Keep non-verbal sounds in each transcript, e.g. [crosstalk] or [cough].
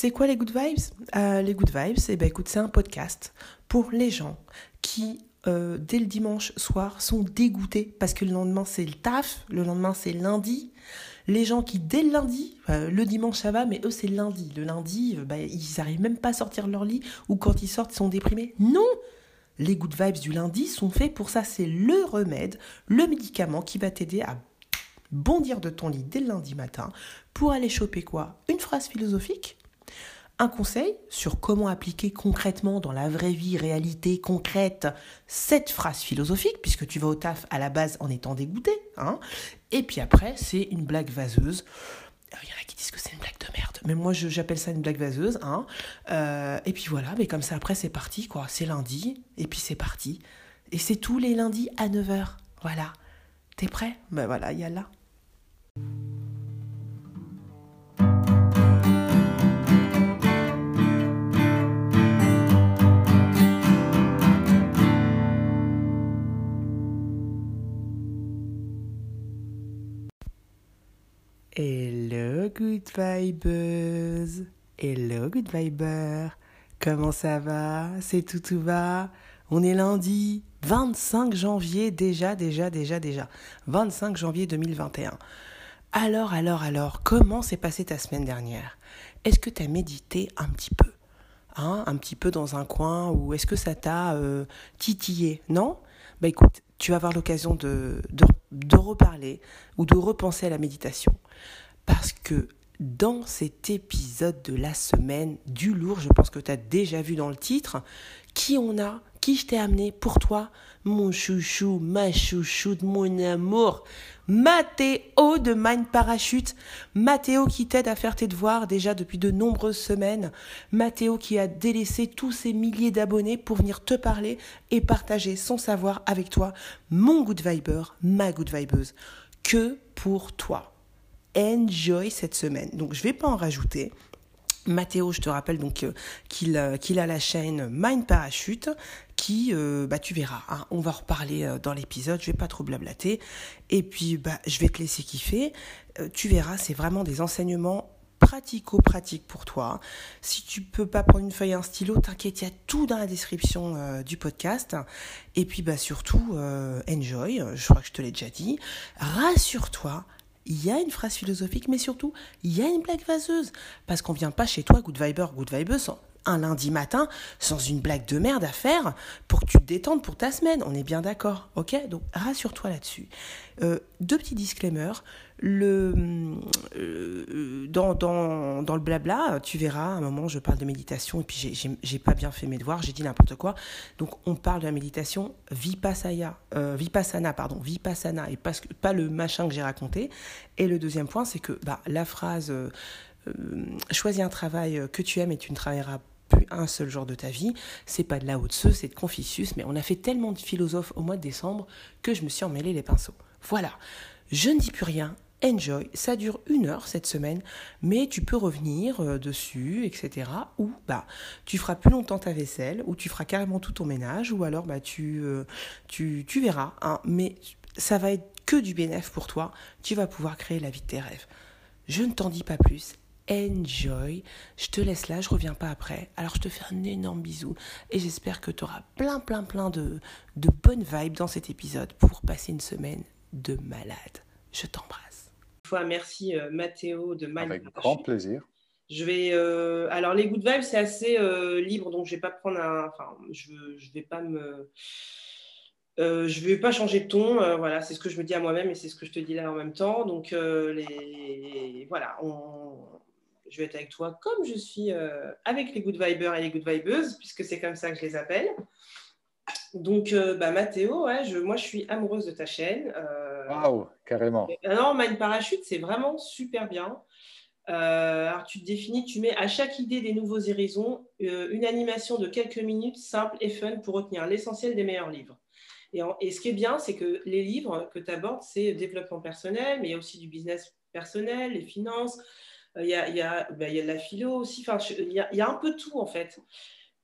C'est quoi les good vibes? Euh, Les good vibes, eh ben, écoute, c'est un podcast pour les gens qui, euh, dès le dimanche soir, sont dégoûtés parce que le lendemain c'est le taf, le lendemain c'est lundi. Les gens qui, dès le lundi, euh, le dimanche ça va, mais eux c'est lundi. Le lundi, bah, ils n'arrivent même pas à sortir de leur lit ou quand ils sortent, ils sont déprimés. Non Les good vibes du lundi sont faits pour ça. C'est le remède, le médicament qui va t'aider à bondir de ton lit dès le lundi matin pour aller choper quoi? Une phrase philosophique un conseil sur comment appliquer concrètement dans la vraie vie, réalité concrète, cette phrase philosophique, puisque tu vas au taf à la base en étant dégoûté. Hein et puis après, c'est une blague vaseuse. Il y en a qui disent que c'est une blague de merde, mais moi j'appelle ça une blague vaseuse. Hein euh, et puis voilà, mais comme ça après c'est parti, quoi. C'est lundi, et puis c'est parti. Et c'est tous les lundis à 9h. Voilà. T'es prêt? Ben voilà, il y a. good vibes. Hello good viber. Comment ça va? C'est tout tout va? On est lundi 25 janvier déjà, déjà, déjà, déjà. 25 janvier 2021. Alors, alors, alors, comment s'est passée ta semaine dernière? Est-ce que tu as médité un petit peu? Hein Un petit peu dans un coin ou est-ce que ça t'a euh, titillé? Non? Bah écoute, tu vas avoir l'occasion de, de, de reparler ou de repenser à la méditation. Parce que dans cet épisode de la semaine du lourd, je pense que tu as déjà vu dans le titre, qui on a, qui je t'ai amené pour toi, mon chouchou, ma chouchoute, mon amour, Mathéo de Mind Parachute, Mathéo qui t'aide à faire tes devoirs déjà depuis de nombreuses semaines, Mathéo qui a délaissé tous ses milliers d'abonnés pour venir te parler et partager son savoir avec toi, mon good viber, ma good vibeuse, que pour toi enjoy cette semaine. Donc je vais pas en rajouter. Mathéo, je te rappelle donc euh, qu'il euh, qu'il a la chaîne Mind Parachute qui, euh, bah tu verras, hein, on va reparler dans l'épisode, je vais pas trop blablater. Et puis bah je vais te laisser kiffer. tu verras, c'est vraiment des enseignements pratico-pratiques pour toi. Si tu peux pas prendre une feuille et un stylo, t'inquiète, il y a tout dans la description du podcast. Et puis bah surtout, enjoy, je crois que je te l'ai déjà dit. Rassure-toi, il y a une phrase philosophique, mais surtout, il y a une blague vaseuse. Parce qu'on vient pas chez toi, good viber, good vibeuse, un lundi matin, sans une blague de merde à faire, pour que tu te détendes pour ta semaine. On est bien d'accord, ok? Donc, rassure-toi là-dessus. Euh, deux petits disclaimers. Le, euh, dans, dans, dans, le blabla, tu verras, à un moment, je parle de méditation, et puis j'ai pas bien fait mes devoirs, j'ai dit n'importe quoi. Donc, on parle de la méditation vipassana, euh, vipassana, pardon, vipassana, et pas, pas le machin que j'ai raconté. Et le deuxième point, c'est que bah, la phrase choisis un travail que tu aimes et tu ne travailleras plus un seul jour de ta vie. C'est pas de la haute c'est de Confucius, mais on a fait tellement de philosophes au mois de décembre que je me suis emmêlé les pinceaux. Voilà, je ne dis plus rien. Enjoy, ça dure une heure cette semaine, mais tu peux revenir euh, dessus, etc. Ou bah tu feras plus longtemps ta vaisselle, ou tu feras carrément tout ton ménage, ou alors bah tu euh, tu, tu verras. Hein, mais ça va être que du bénéfice pour toi. Tu vas pouvoir créer la vie de tes rêves. Je ne t'en dis pas plus enjoy. Je te laisse là, je reviens pas après. Alors je te fais un énorme bisou et j'espère que tu auras plein plein plein de, de bonnes vibes dans cet épisode pour passer une semaine de malade. Je t'embrasse. Fois, merci euh, Mathéo de Mal. Avec grand plaisir. Je vais. Euh, alors, les good vibes, c'est assez euh, libre, donc je vais pas prendre un. Enfin, je, je vais pas me. je vais pas changer de ton, voilà, c'est ce que je me dis à moi-même et c'est ce que je te dis là en même temps. Donc, les, voilà, on, je vais être avec toi comme je suis euh, avec les good vibers et les good vibeuses, puisque c'est comme ça que je les appelle. Donc, euh, bah, Mathéo, ouais, je, moi, je suis amoureuse de ta chaîne. Euh, Waouh, carrément. Non, Mind Parachute, c'est vraiment super bien. alors, tu te définis, tu mets à chaque idée des nouveaux horizons une animation de quelques minutes simple et fun pour retenir l'essentiel des meilleurs livres. Et, ce qui est bien, c'est que les livres que tu abordes, c'est développement personnel, mais il y a aussi du business personnel, les finances, il y a, il y a, il y a de la philo aussi, enfin, il, y a, il y a un peu tout en fait.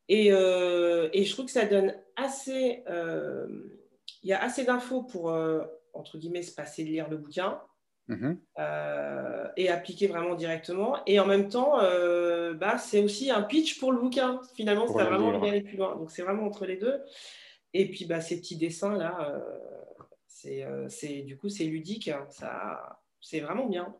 Et, et, je trouve que ça donne assez, il y a assez d'infos pour, entre guillemets, se passer de lire le bouquin. Mm-hmm. et appliquer vraiment directement. Et en même temps, bah, c'est aussi un pitch pour le bouquin. Finalement, ça vraiment envie d'aller plus loin. Donc, c'est vraiment entre les deux. Et puis, bah, ces petits dessins-là, euh, c'est, du coup, c'est ludique. Hein. ça, c'est vraiment bien.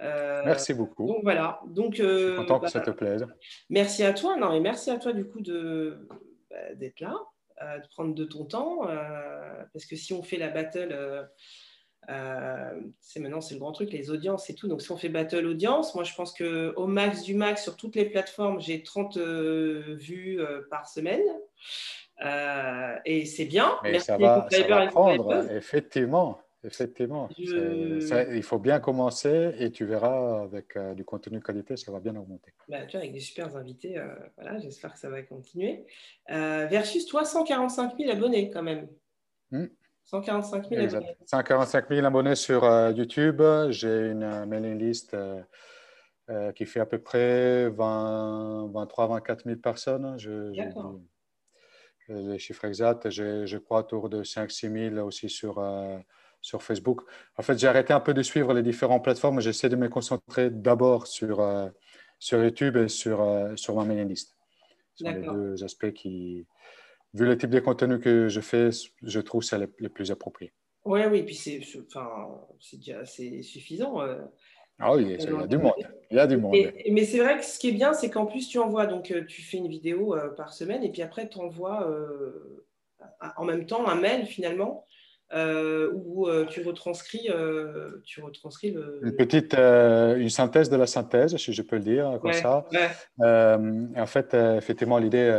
Euh, merci beaucoup. Donc voilà. Donc, Je suis content que bah, ça te plaise. Merci à toi. Non, mais merci à toi du coup de, bah, d'être là, euh, de prendre de ton temps. parce que si on fait la battle, c'est maintenant c'est le grand truc, les audiences et tout. Donc si on fait battle audience, moi je pense que au max du max sur toutes les plateformes, j'ai 30 vues par semaine. Euh, et c'est bien. Mais ça va, prendre, effectivement. Effectivement. il faut bien commencer et tu verras avec euh, du contenu qualité, ça va bien augmenter. Bah, tu vois, avec des super invités, euh, voilà, j'espère que ça va continuer. versus toi, 145 000 abonnés quand même. 145 000 abonnés. 145 000 abonnés sur YouTube. J'ai une mailing list qui fait à peu près 20, 23 24 000 personnes. Je, les chiffres exacts. Je crois autour de 5-6 000 aussi sur, euh, sur Facebook. En fait, j'ai arrêté un peu de suivre les différentes plateformes. J'essaie de me concentrer d'abord sur, euh, sur YouTube et sur, euh, sur ma mailing list. Sont les deux aspects qui, vu le type de contenu que je fais, je trouve ça le, plus approprié. Oui, oui, puis c'est enfin, déjà assez suffisant. Ah oui, il y a du monde. Il y a du monde. mais c'est vrai que ce qui est bien, c'est qu'en plus, tu envoies, donc euh, tu fais une vidéo euh, par semaine et puis après, tu envoies euh, en même temps un mail finalement où tu retranscris, tu retranscris le, Une petite une synthèse de la synthèse, si je peux le dire, comme ça. en fait, effectivement, l'idée.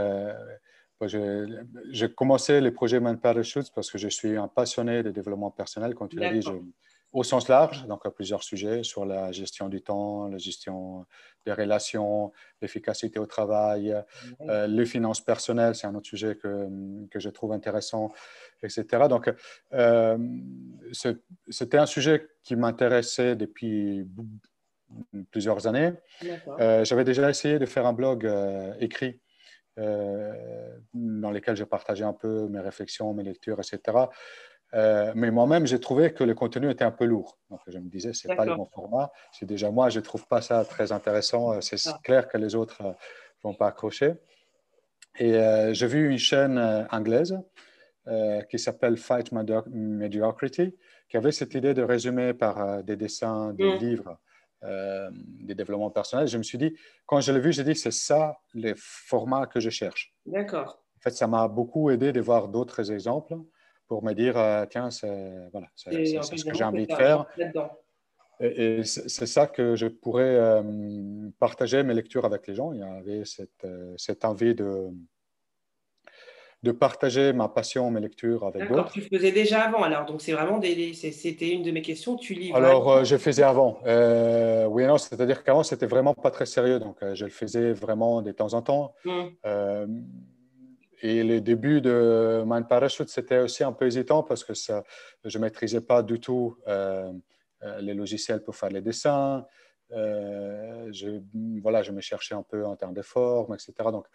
j'ai commencé les projets Man Parachutes parce que je suis un passionné de développement personnel. Comme tu l'as dit, je, au sens large, donc à plusieurs sujets sur la gestion du temps, la gestion des relations, l'efficacité au travail, euh, les finances personnelles, c'est un autre sujet que, que, je trouve intéressant, etc. Donc, euh, c'était un sujet qui m'intéressait depuis plusieurs années. Euh, j'avais déjà essayé de faire un blog écrit dans lequel je partageais un peu mes réflexions, mes lectures, etc. Euh, mais moi-même, j'ai trouvé que le contenu était un peu lourd. Donc, je me disais, ce n'est pas le bon format. C'est déjà moi, je ne trouve pas ça très intéressant. Euh, c'est ah. clair que les autres ne euh, vont pas accrocher. Et j'ai vu une chaîne anglaise qui s'appelle Fight Mediocrity, qui avait cette idée de résumer par des dessins, des mm. livres, des développements personnels. Je me suis dit, quand je l'ai vu, j'ai dit, c'est ça le format que je cherche. D'accord. En fait, ça m'a beaucoup aidé de voir d'autres exemples pour me dire, euh, tiens, c'est voilà, ce que j'ai envie de faire. Et, c'est ça que je pourrais euh, partager mes lectures avec les gens. Il y avait cette, euh, cette envie de, de partager ma passion, mes lectures avec d'autres. Tu faisais déjà avant, alors donc c'est vraiment c'était une de mes questions. Tu lis Alors je faisais avant. oui, non, c'est-à-dire qu'avant c'était vraiment pas très sérieux, donc je le faisais vraiment de temps en temps. Hum et le début de Mind Parachute, c'était aussi un peu hésitant parce que ça, je ne maîtrisais pas du tout euh, euh, les logiciels pour faire les dessins. Euh, je, voilà, je me cherchais un peu en termes de forme, etc. Donc,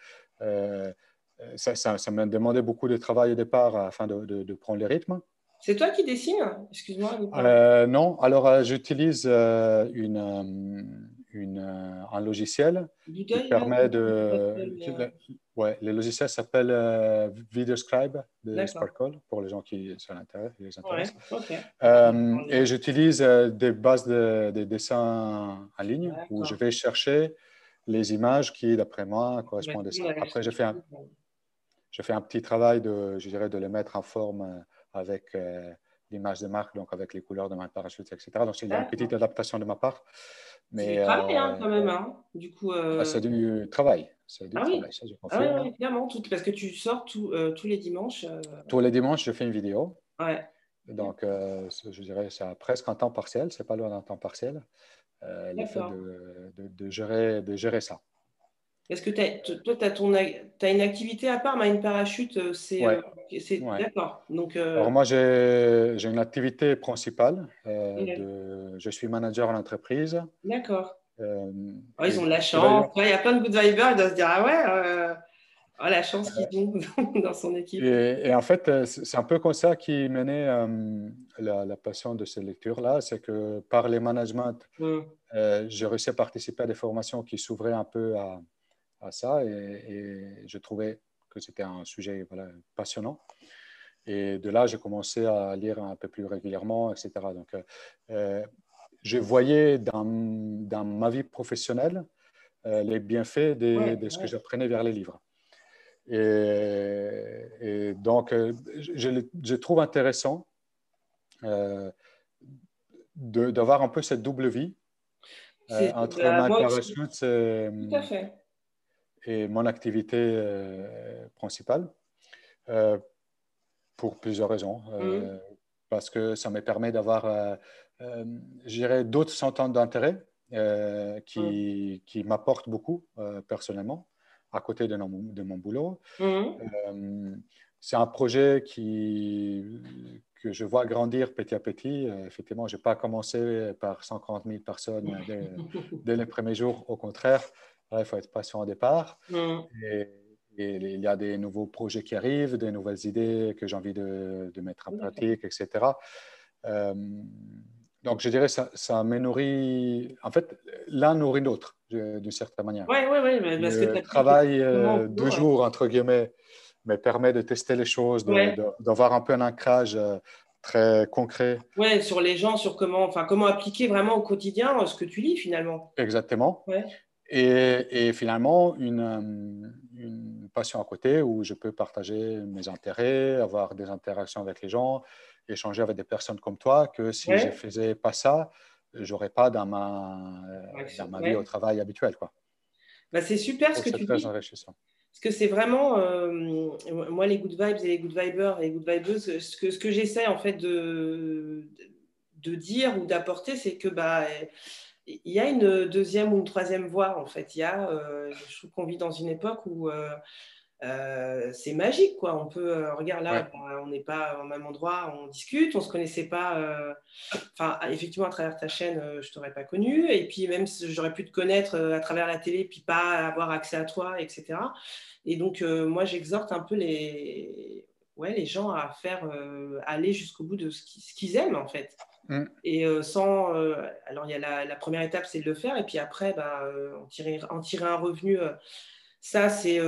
ça, ça, m'a demandé beaucoup de travail au départ afin de, de, prendre les rythmes. C'est toi qui dessines? Excuse-moi. non, alors j'utilise une une, euh, un logiciel qui permet de. Euh, ouais, le logiciel s'appelle euh, VideoScribe de Sparkle pour les gens qui sont les intéressent. et j'utilise des bases de, de, dessins en ligne où je vais chercher les images qui, d'après moi, correspondent à ça. Après, je fais, un, je fais un petit travail de, je dirais, de les mettre en forme avec l'image de marque, donc avec les couleurs de ma parachute, etc. Donc, a une petite adaptation de ma part. Mais, c'est du travail hein, euh, quand même. Hein. Du coup, euh... Ah, c'est du travail. C'est du ah, travail, oui. ça, je confirme. Ah, oui, évidemment, tout, parce que tu sors tout, euh, tous les dimanches. Euh... Tous les dimanches, je fais une vidéo. Ouais. Donc, je dirais, c'est presque un temps partiel, c'est pas loin d'un temps partiel. le fait de, de, gérer, de gérer ça. Est-ce que toi, tu as, une activité à part, une parachute C'est d'accord. Donc, Alors moi, j'ai une activité principale. je suis manager en entreprise. D'accord. Oh, ils ont de la chance. Il y a plein de good vibers, ils doivent se dire Ah ouais, oh, la chance qu'ils ont [laughs] dans son équipe. Et, en fait, c'est un peu comme ça qui menait la, passion de ces lectures-là. C'est que par les managements, mmh. j'ai réussi à participer à des formations qui s'ouvraient un peu à à ça et, je trouvais que c'était un sujet voilà, passionnant. Et de là, j'ai commencé à lire un peu plus régulièrement, etc. Donc, euh, je voyais dans, dans, ma vie professionnelle euh, les bienfaits de, ce que j'apprenais vers les livres. Et, donc, euh, je, je, trouve intéressant d'avoir un peu cette double vie entre ma parachute. Tout et mon activité euh, principale euh, pour plusieurs raisons. Euh, mm. Parce que ça me permet d'avoir, d'autres centaines d'intérêts qui, mm. qui m'apportent beaucoup personnellement à côté de, de mon boulot. Mm. c'est un projet qui, que je vois grandir petit à petit. effectivement, je n'ai pas commencé par 140 000 personnes dès, [laughs] dès les premiers jours. Au contraire, il faut être patient au départ. Mm. Et, il y a des nouveaux projets qui arrivent, des nouvelles idées que j'ai envie de, mettre en pratique, etc. Euh, donc, je dirais ça, ça me nourrit. En fait, l'un nourrit l'autre, d'une certaine manière. Oui, oui, oui. Le travail euh, deux jours, entre guillemets, me permet de tester les choses, d'avoir un peu un ancrage euh, très concret. Oui, sur les gens, sur comment, enfin, comment appliquer vraiment au quotidien ce que tu lis finalement. Exactement. Ouais. Et, finalement, une, euh, une, passion à côté où je peux partager mes intérêts, avoir des interactions avec les gens, échanger avec des personnes comme toi, que si je ne faisais pas ça, je n'aurais pas dans ma, dans ma vie au travail habituel. Quoi. Bah, c'est super ce que tu dis. Parce que c'est vraiment, euh, moi, les good vibes et les good vibers et les good vibeuses, ce que, ce que j'essaie en fait de, de dire ou d'apporter, c'est que bah, il y a une deuxième ou une troisième voie, en fait. Il y a, euh, je trouve qu'on vit dans une époque où euh, euh, c'est magique, quoi. On peut, regarde là, on n'est pas au même endroit, on discute, on ne se connaissait pas. Enfin, effectivement, à travers ta chaîne, je ne t'aurais pas connu. Et puis, même si j'aurais pu te connaître à travers la télé, puis pas avoir accès à toi, etc. Et donc, moi, j'exhorte un peu les, ouais, les gens à faire aller jusqu'au bout de ce qu'ils aiment, en fait. Mm. Et euh, sans. Euh, alors, il y a la, première étape, c'est de le faire. Et puis après, bah, euh, en, tirer, en, tirer, un revenu. ça, c'est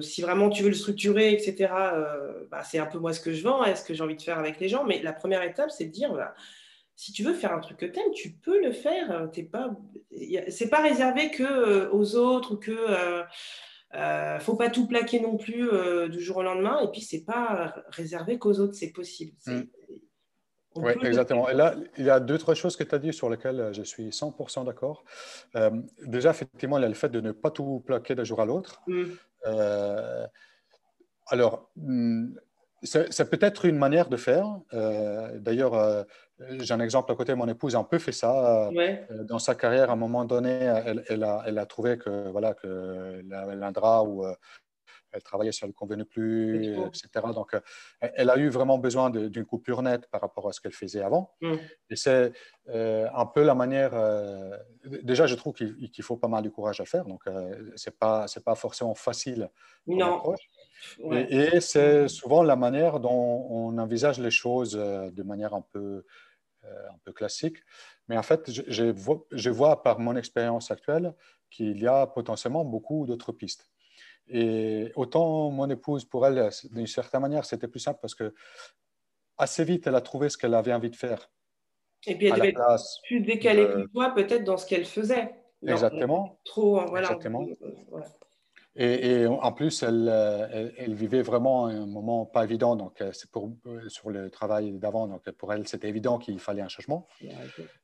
si vraiment tu veux le structurer, etc. Bah, c'est un peu moi ce que je vends, est ce que j'ai envie de faire avec les gens. Mais la première étape, c'est de dire bah, si tu veux faire un truc que tu peux le faire. Ce pas, c'est pas réservé que aux autres ou que. Euh, faut pas tout plaquer non plus du jour au lendemain. Et puis, c'est pas réservé qu'aux autres, c'est possible. Mm. Oui, exactement. Et là, il y a deux, trois choses que tu as dit sur lesquelles euh, je suis 100% d'accord. Euh, déjà, effectivement, il y a le fait de ne pas tout plaquer d'un jour à l'autre. Mm. Euh, alors, mm, c'est peut-être une manière de faire. D'ailleurs, j'ai un exemple à côté, mon épouse a un peu fait ça. Dans sa carrière, à un moment donné, elle, elle, a, elle a, trouvé que, voilà, que l'Indra ou elle travaillait sur le convenu plus, etc. Donc, euh, elle a eu vraiment besoin d'une coupure nette par rapport à ce qu'elle faisait avant. Mm. Et c'est euh, un peu la manière. Euh, déjà, je trouve qu'il faut pas mal de courage à faire. Donc, c'est pas c'est pas forcément facile. Non. Et, c'est souvent la manière dont on envisage les choses de manière un peu un peu classique. Mais en fait, je, je, vois, je vois par mon expérience actuelle qu'il y a potentiellement beaucoup d'autres pistes. Et autant mon épouse, pour elle, d'une certaine manière, c'était plus simple parce que assez vite, elle a trouvé ce qu'elle avait envie de faire. Et puis elle devait être plus décalée que toi, peut-être dans ce qu'elle faisait. Exactement. trop, voilà. Exactement. Et, en plus, elle, elle, vivait vraiment un moment pas évident. Donc, euh, c'est pour euh, sur le travail d'avant. Donc, pour elle, c'était évident qu'il fallait un changement.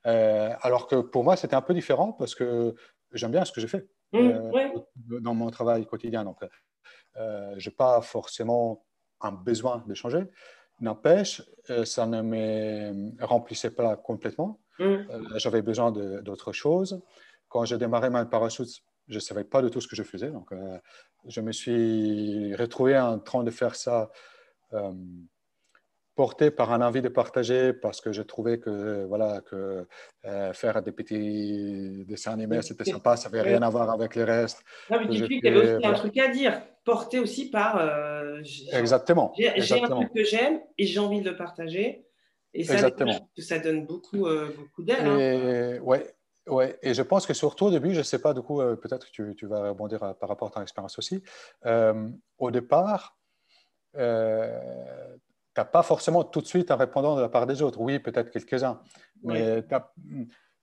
Euh, alors que pour moi, c'était un peu différent parce que j'aime bien ce que j'ai fait. Mmh, euh, dans mon travail quotidien. Donc, euh, je n'ai pas forcément un besoin de changer. N'empêche, euh, ça ne me remplissait pas complètement. Mm. J'avais besoin d'autre chose. Quand j'ai démarré ma parachute, je ne savais pas du tout ce que je faisais. Donc, je me suis retrouvé en train de faire ça porté par un envie de partager parce que je trouvais que voilà que euh, faire des petits dessins animés c'était sympa ça n'avait rien à voir avec le reste non, mais tu y avait aussi un truc à dire porté aussi par euh, exactement j'ai un truc que j'aime et j'ai envie de le partager et ça exactement. ça donne beaucoup euh, beaucoup d'aide hein. ouais Ouais, et je pense que surtout au début, je ne sais pas, du coup, peut-être que tu, tu, vas rebondir par rapport à ton expérience aussi. au départ, n'as pas forcément tout de suite un répondant de la part des autres. Oui, peut-être quelques-uns. Mais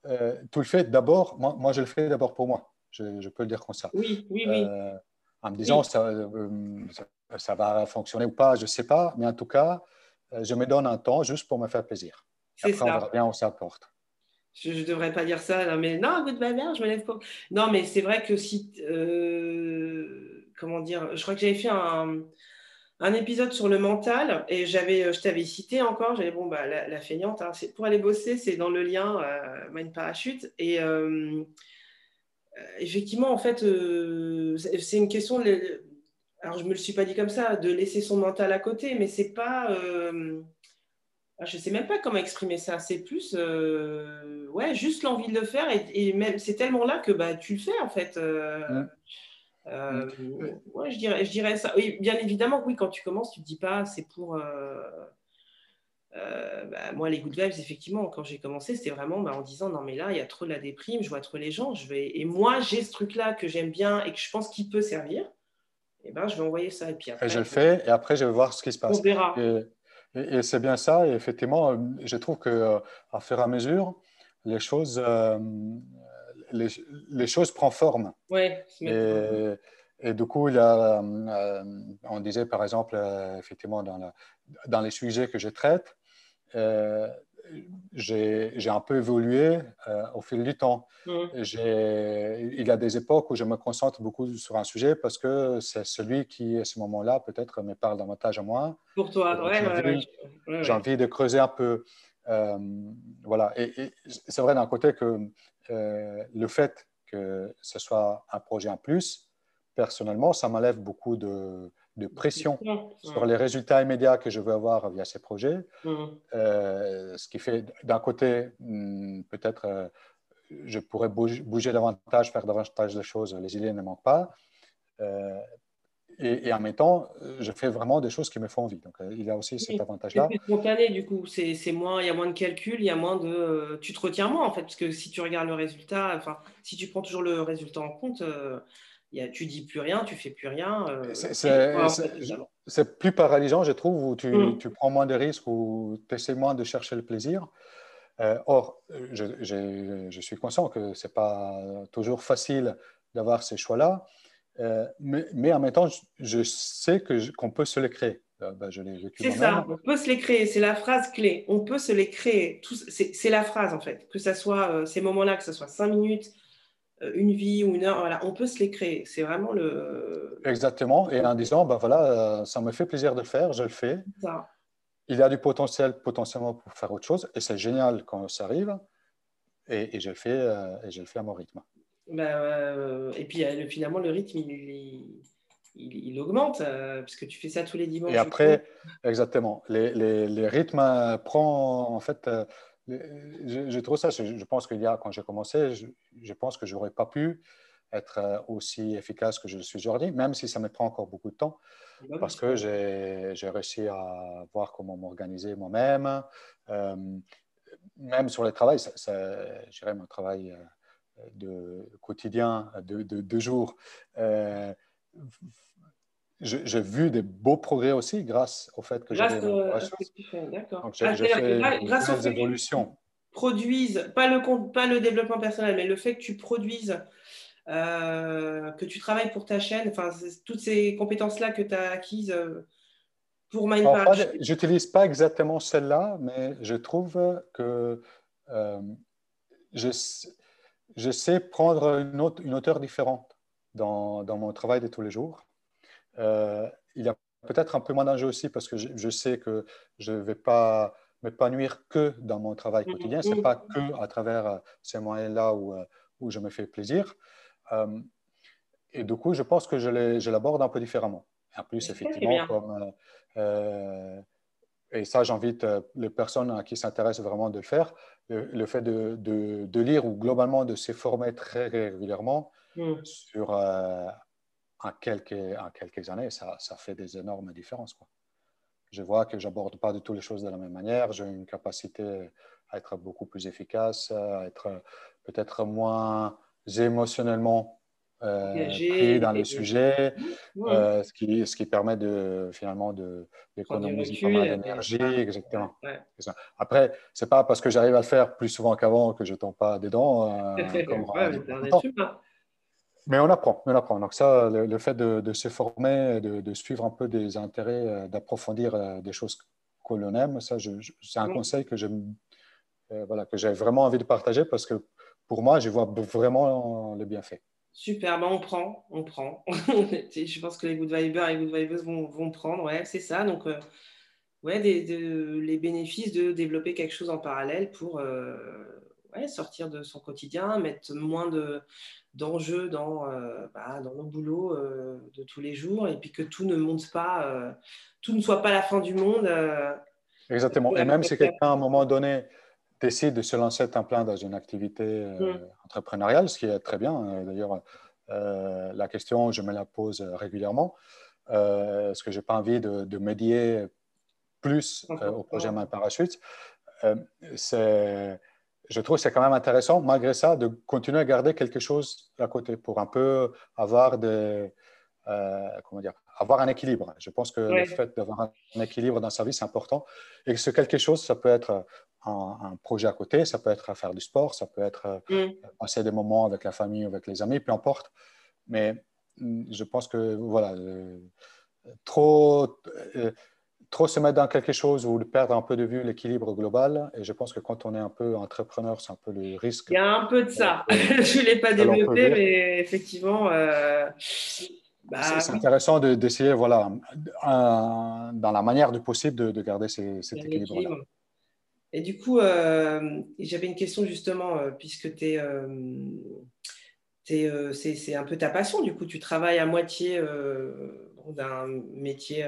euh, tout le fait d'abord, moi, je le fais d'abord pour moi. Je, peux le dire comme ça. Oui, oui, oui. Euh, en me disant, euh, ça, ça, va fonctionner ou pas, je ne sais pas. Mais en tout cas, je me donne un temps juste pour me faire plaisir. Après, ça. on verra bien où ça porte. Je ne devrais pas dire ça, mais non, ma mère, je me lève pas. Non, mais c'est vrai que si. comment dire Je crois que j'avais fait un un épisode sur le mental et j'avais, euh, je t'avais cité encore, j'avais bon bah la, feignante, hein, pour aller bosser, c'est dans le lien euh, Mind Parachute et euh, effectivement en fait c'est une question, de, alors je me le suis pas dit comme ça, de laisser son mental à côté, mais c'est pas, ah, je sais même pas comment exprimer ça, c'est plus ouais juste l'envie de le faire et, même c'est tellement là que bah tu le fais en fait. Euh, ouais, je dirais, je dirais ça. Oui, bien évidemment, oui, quand tu commences, tu te dis pas, c'est pour. Euh, euh, bah, moi, les good vibes, effectivement, quand j'ai commencé, c'était vraiment bah, en disant non, mais là, il y a trop de la déprime, je vois trop les gens. Je vais... Et moi, j'ai ce truc-là que j'aime bien et que je pense qu'il peut servir. Et eh ben, je vais envoyer ça. Et puis après, je le fais et après, je vais voir ce qui se passe. On verra. Et, c'est bien ça. Et effectivement, je trouve que à fur et à mesure, les choses les, choses prennent forme. Ouais, et, et, du coup, a, euh, on disait par exemple, euh, effectivement, dans, dans, les sujets que je traite, euh, j'ai un peu évolué au fil du temps. Mmh. Il y a des époques où je me concentre beaucoup sur un sujet parce que c'est celui qui, à ce moment-là, peut-être me parle davantage à moi. Pour toi, ouais, J'ai envie de creuser un peu. Voilà, et, et c'est vrai d'un côté que euh, le fait que ce soit un projet en plus, personnellement, ça m'enlève beaucoup de, pression sur les résultats immédiats que je veux avoir via ces projets. Euh, ce qui fait, d'un côté, hmm, peut-être, euh, je pourrais bouger, davantage, faire davantage de choses, les idées ne manquent pas et, en même temps, euh, je fais vraiment des choses qui me font envie. Donc, euh, il y a aussi cet avantage-là. C'est spontané, du coup. C'est moins, il y a moins de calcul, il y a moins de. Euh, tu te retiens moins, en fait, parce que si tu regardes le résultat, enfin, si tu prends toujours le résultat en compte, il y a, tu dis plus rien, tu fais plus rien. c'est plus paralysant, je trouve, où tu, mm. tu, prends moins de risques, où tu essaies moins de chercher le plaisir. or, je, je, suis conscient que ce n'est pas toujours facile d'avoir ces choix-là. Euh, mais, en même temps, je, sais qu'on peut se les créer. Euh, bah, c'est ça, on peut se les créer, c'est la phrase clé. On peut se les créer. C'est la phrase en fait. Que ce soit euh, ces moments-là, que ce soit cinq minutes, une vie ou une heure, voilà, on peut se les créer. C'est vraiment le. Exactement. Et en disant, ben voilà, ça me fait plaisir de le faire, je le fais. Il y a du potentiel potentiellement pour faire autre chose, et c'est génial quand ça arrive. Et, et je le fais, et je le fais à mon rythme. Bah, euh, et puis euh, finalement, le rythme, il, il, augmente, euh, puisque tu fais ça tous les dimanches. Et après, exactement, les, les, les rythmes prend en fait. je, trouve ça, je, pense qu'il y a, quand j'ai commencé, je, pense que je n'aurais pas pu être aussi efficace que je le suis aujourd'hui, même si ça me prend encore beaucoup de temps, bah parce que j'ai réussi à voir comment m'organiser moi-même. même sur le travail, ça, ça, mon travail de quotidien de deux jours, euh, j'ai vu des beaux progrès aussi grâce au fait que j'ai fait. D'accord. Grâce aux évolutions. Produisent, pas le, pas le développement personnel, mais le fait que tu produises, euh, que tu travailles pour ta chaîne, enfin, toutes ces compétences-là que tu as acquises euh, pour Mindpatch. J'utilise pas exactement celle-là, mais je trouve que je, je sais prendre une, autre, une hauteur différente dans, dans, mon travail de tous les jours. Euh, il y a peut-être un peu moins d'enjeu aussi parce que je, sais que je ne vais pas m'épanouir que dans mon travail mm-hmm. quotidien. Ce n'est pas que à travers ces moyens-là où, où je me fais plaisir. et du coup, je pense que je l'aborde un peu différemment. En plus, effectivement, comme et ça, j'invite euh, les personnes qui s'intéressent vraiment de le faire, le, fait de, de, lire ou globalement de se former très régulièrement mm. sur euh, en, quelques, en quelques années, ça, ça, fait des énormes différences. Quoi. Je vois que j'aborde pas du tout les choses de la même manière, j'ai une capacité à être beaucoup plus efficace, à être peut-être moins émotionnellement euh, pris dans les sujets, euh, ce, qui, ce qui permet de, finalement d'économiser pas mal d'énergie. Exactement. Après, c'est pas parce que j'arrive à le faire plus souvent qu'avant que je ne tombe pas dedans. Euh, [laughs] mais on apprend, on apprend. Donc ça, le, fait de, se former, de, de, suivre un peu des intérêts, d'approfondir des choses que l'on aime, ça, c'est un conseil que voilà, que j'ai vraiment envie de partager parce que pour moi, je vois vraiment les bienfaits. Super, ben on prend, on prend. [laughs] je pense que les good vibers et les good vibers vont, vont prendre, ouais, c'est ça. Donc, euh, ouais, les bénéfices de développer quelque chose en parallèle pour euh, ouais, sortir de son quotidien, mettre moins de, d'enjeux dans, euh, bah, dans nos boulots de tous les jours et puis que tout ne monte pas, tout ne soit pas la fin du monde. Exactement. Et même si quelqu'un, à un moment donné, décide de se lancer en plein dans une activité euh, mm. entrepreneuriale, ce qui est très bien. Euh, d'ailleurs, euh, la question, je me la pose régulièrement. Est-ce que je n'ai pas envie de, de médier plus au projet My Parachute? Je trouve que c'est quand même intéressant, malgré ça, de continuer à garder quelque chose à côté pour un peu avoir des, comment dire, avoir un équilibre. Je pense que le fait d'avoir un équilibre dans sa vie, c'est important. Et que ce quelque chose, ça peut être un, projet à côté, ça peut être faire du sport, ça peut être mm. passer des moments avec la famille, avec les amis, peu importe. Mais mm, je pense que, voilà, euh, trop, euh, trop se mettre dans quelque chose ou perdre un peu de vue l'équilibre global. Et je pense que quand on est un peu entrepreneur, c'est un peu le risque. Il y a un peu de ça. [laughs] je ne l'ai pas développé, mais effectivement. Euh, bah c'est intéressant d'essayer, voilà, dans la manière du possible, de, garder cet équilibre-là. Et du coup, euh, j'avais une question justement, euh, puisque tu es, euh, c'est un peu ta passion, du coup, tu travailles à moitié d'un métier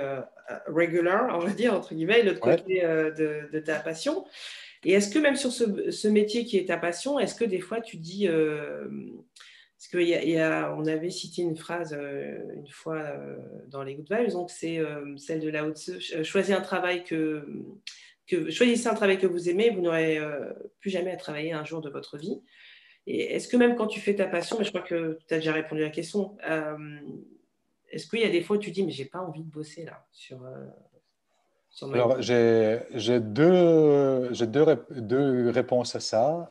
regular, on va dire, entre guillemets, l'autre côté de, ta passion. Et est-ce que même sur ce, ce, métier qui est ta passion, est-ce que des fois tu dis parce qu'on avait cité une phrase euh, une fois euh, dans les Good Vibes, donc c'est euh, celle de la haute choisissez un travail que, que choisissez un travail que vous aimez, vous n'aurez plus jamais à travailler un jour de votre vie. Et est-ce que même quand tu fais ta passion, mais je crois que tu as déjà répondu à la question, est-ce qu'il y a des fois où tu dis mais j'ai pas envie de bosser là sur, Alors j'ai deux, deux, deux, réponses à ça,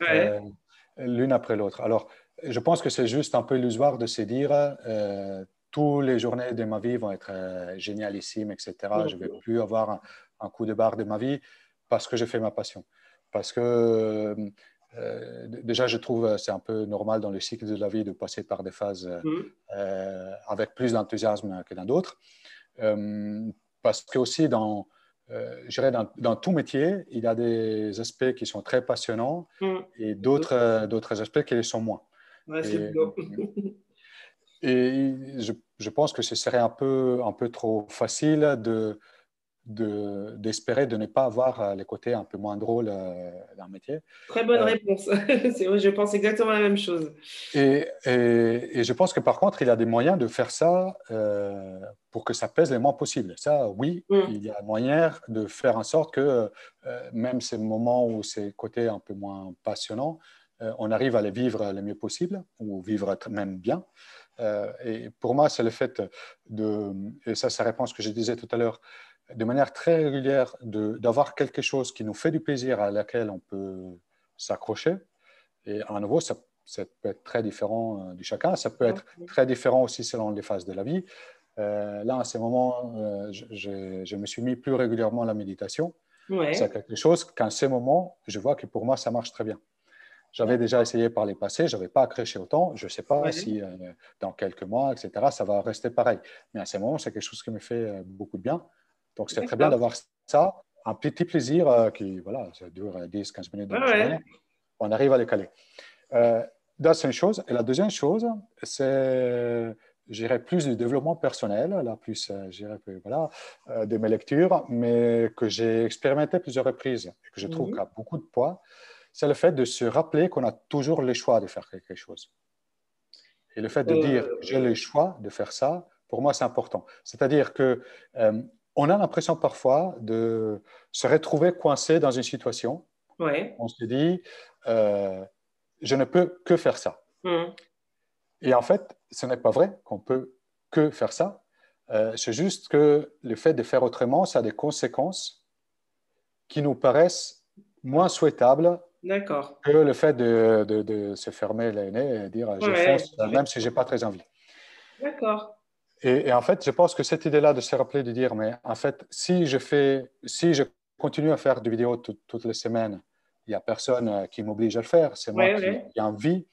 l'une après l'autre. Alors je pense que c'est juste un peu illusoire de se dire euh, toutes les journées de ma vie vont être euh, génialissimes, etc. Je ne vais plus avoir un, coup de barre de ma vie parce que j'ai fait ma passion. Parce que euh, déjà, je trouve c'est un peu normal dans le cycle de la vie de passer par des phases mm. avec plus d'enthousiasme que dans d'autres. parce que aussi, dans, dans, dans, tout métier, il y a des aspects qui sont très passionnants mm. et d'autres, d'autres aspects qui les sont moins [laughs] et, je, je, pense que ce serait un peu, un peu trop facile de, d'espérer de, ne pas avoir euh, les côtés un peu moins drôles euh, le métier. Très bonne euh, réponse. [laughs] je pense exactement la même chose. Et, et, je pense que par contre, il y a des moyens de faire ça pour que ça pèse le moins possible. Ça, oui, mm. il y a moyen de faire en sorte que même ces moments où ces côtés un peu moins passionnants, on arrive à les vivre le mieux possible, ou vivre même bien. Et pour moi, c'est le fait de, et ça, ça répond à ce que je disais tout à l'heure, de manière très régulière, d'avoir quelque chose qui nous fait du plaisir, à laquelle on peut s'accrocher. Et à nouveau, ça, peut être très différent euh, du chacun. Ça peut être très différent aussi selon les phases de la vie. là, à ce moment, je, me suis mis plus régulièrement à la méditation. C'est quelque chose qu'à ce moment, je vois que pour moi, ça marche très bien. J'avais déjà essayé par les passés, je n'avais pas accroché autant. Je ne sais pas si euh, dans quelques mois, etc., ça va rester pareil. Mais à ce moment, c'est quelque chose qui me fait euh, beaucoup de bien. Donc, c'est très bien d'avoir ça un petit plaisir qui, voilà, ça dure 10-15 minutes dans la On arrive à les caler. Euh, c'est une chose. Et la deuxième chose, c'est j'irais plus du développement personnel, là plus, euh, j'irais voilà, euh, de mes lectures, mais que j'ai expérimenté plusieurs reprises et que je trouve mhm. qu'il a beaucoup de poids, c'est le fait de se rappeler qu'on a toujours le choix de faire quelque chose. Et le fait de dire euh, j'ai le choix de faire ça, pour moi, c'est important. C'est-à-dire que on a l'impression parfois de se retrouver coincé dans une situation. Ouais. On se dit je ne peux que faire ça. Mhm. Et en fait, ce n'est pas vrai qu'on peut que faire ça. Euh, c'est juste que le fait de faire autrement, ça a des conséquences qui nous paraissent moins souhaitables que le fait de, de, se fermer les nez et dire je fonce, même si je n'ai pas très envie. D'accord. Et, en fait, je pense que cette idée-là de se rappeler, de dire, mais en fait, si je, fais, si je continue à faire des vidéos toutes les semaines, il n'y a personne euh, qui m'oblige à le faire, c'est moi qui, qui ai envie.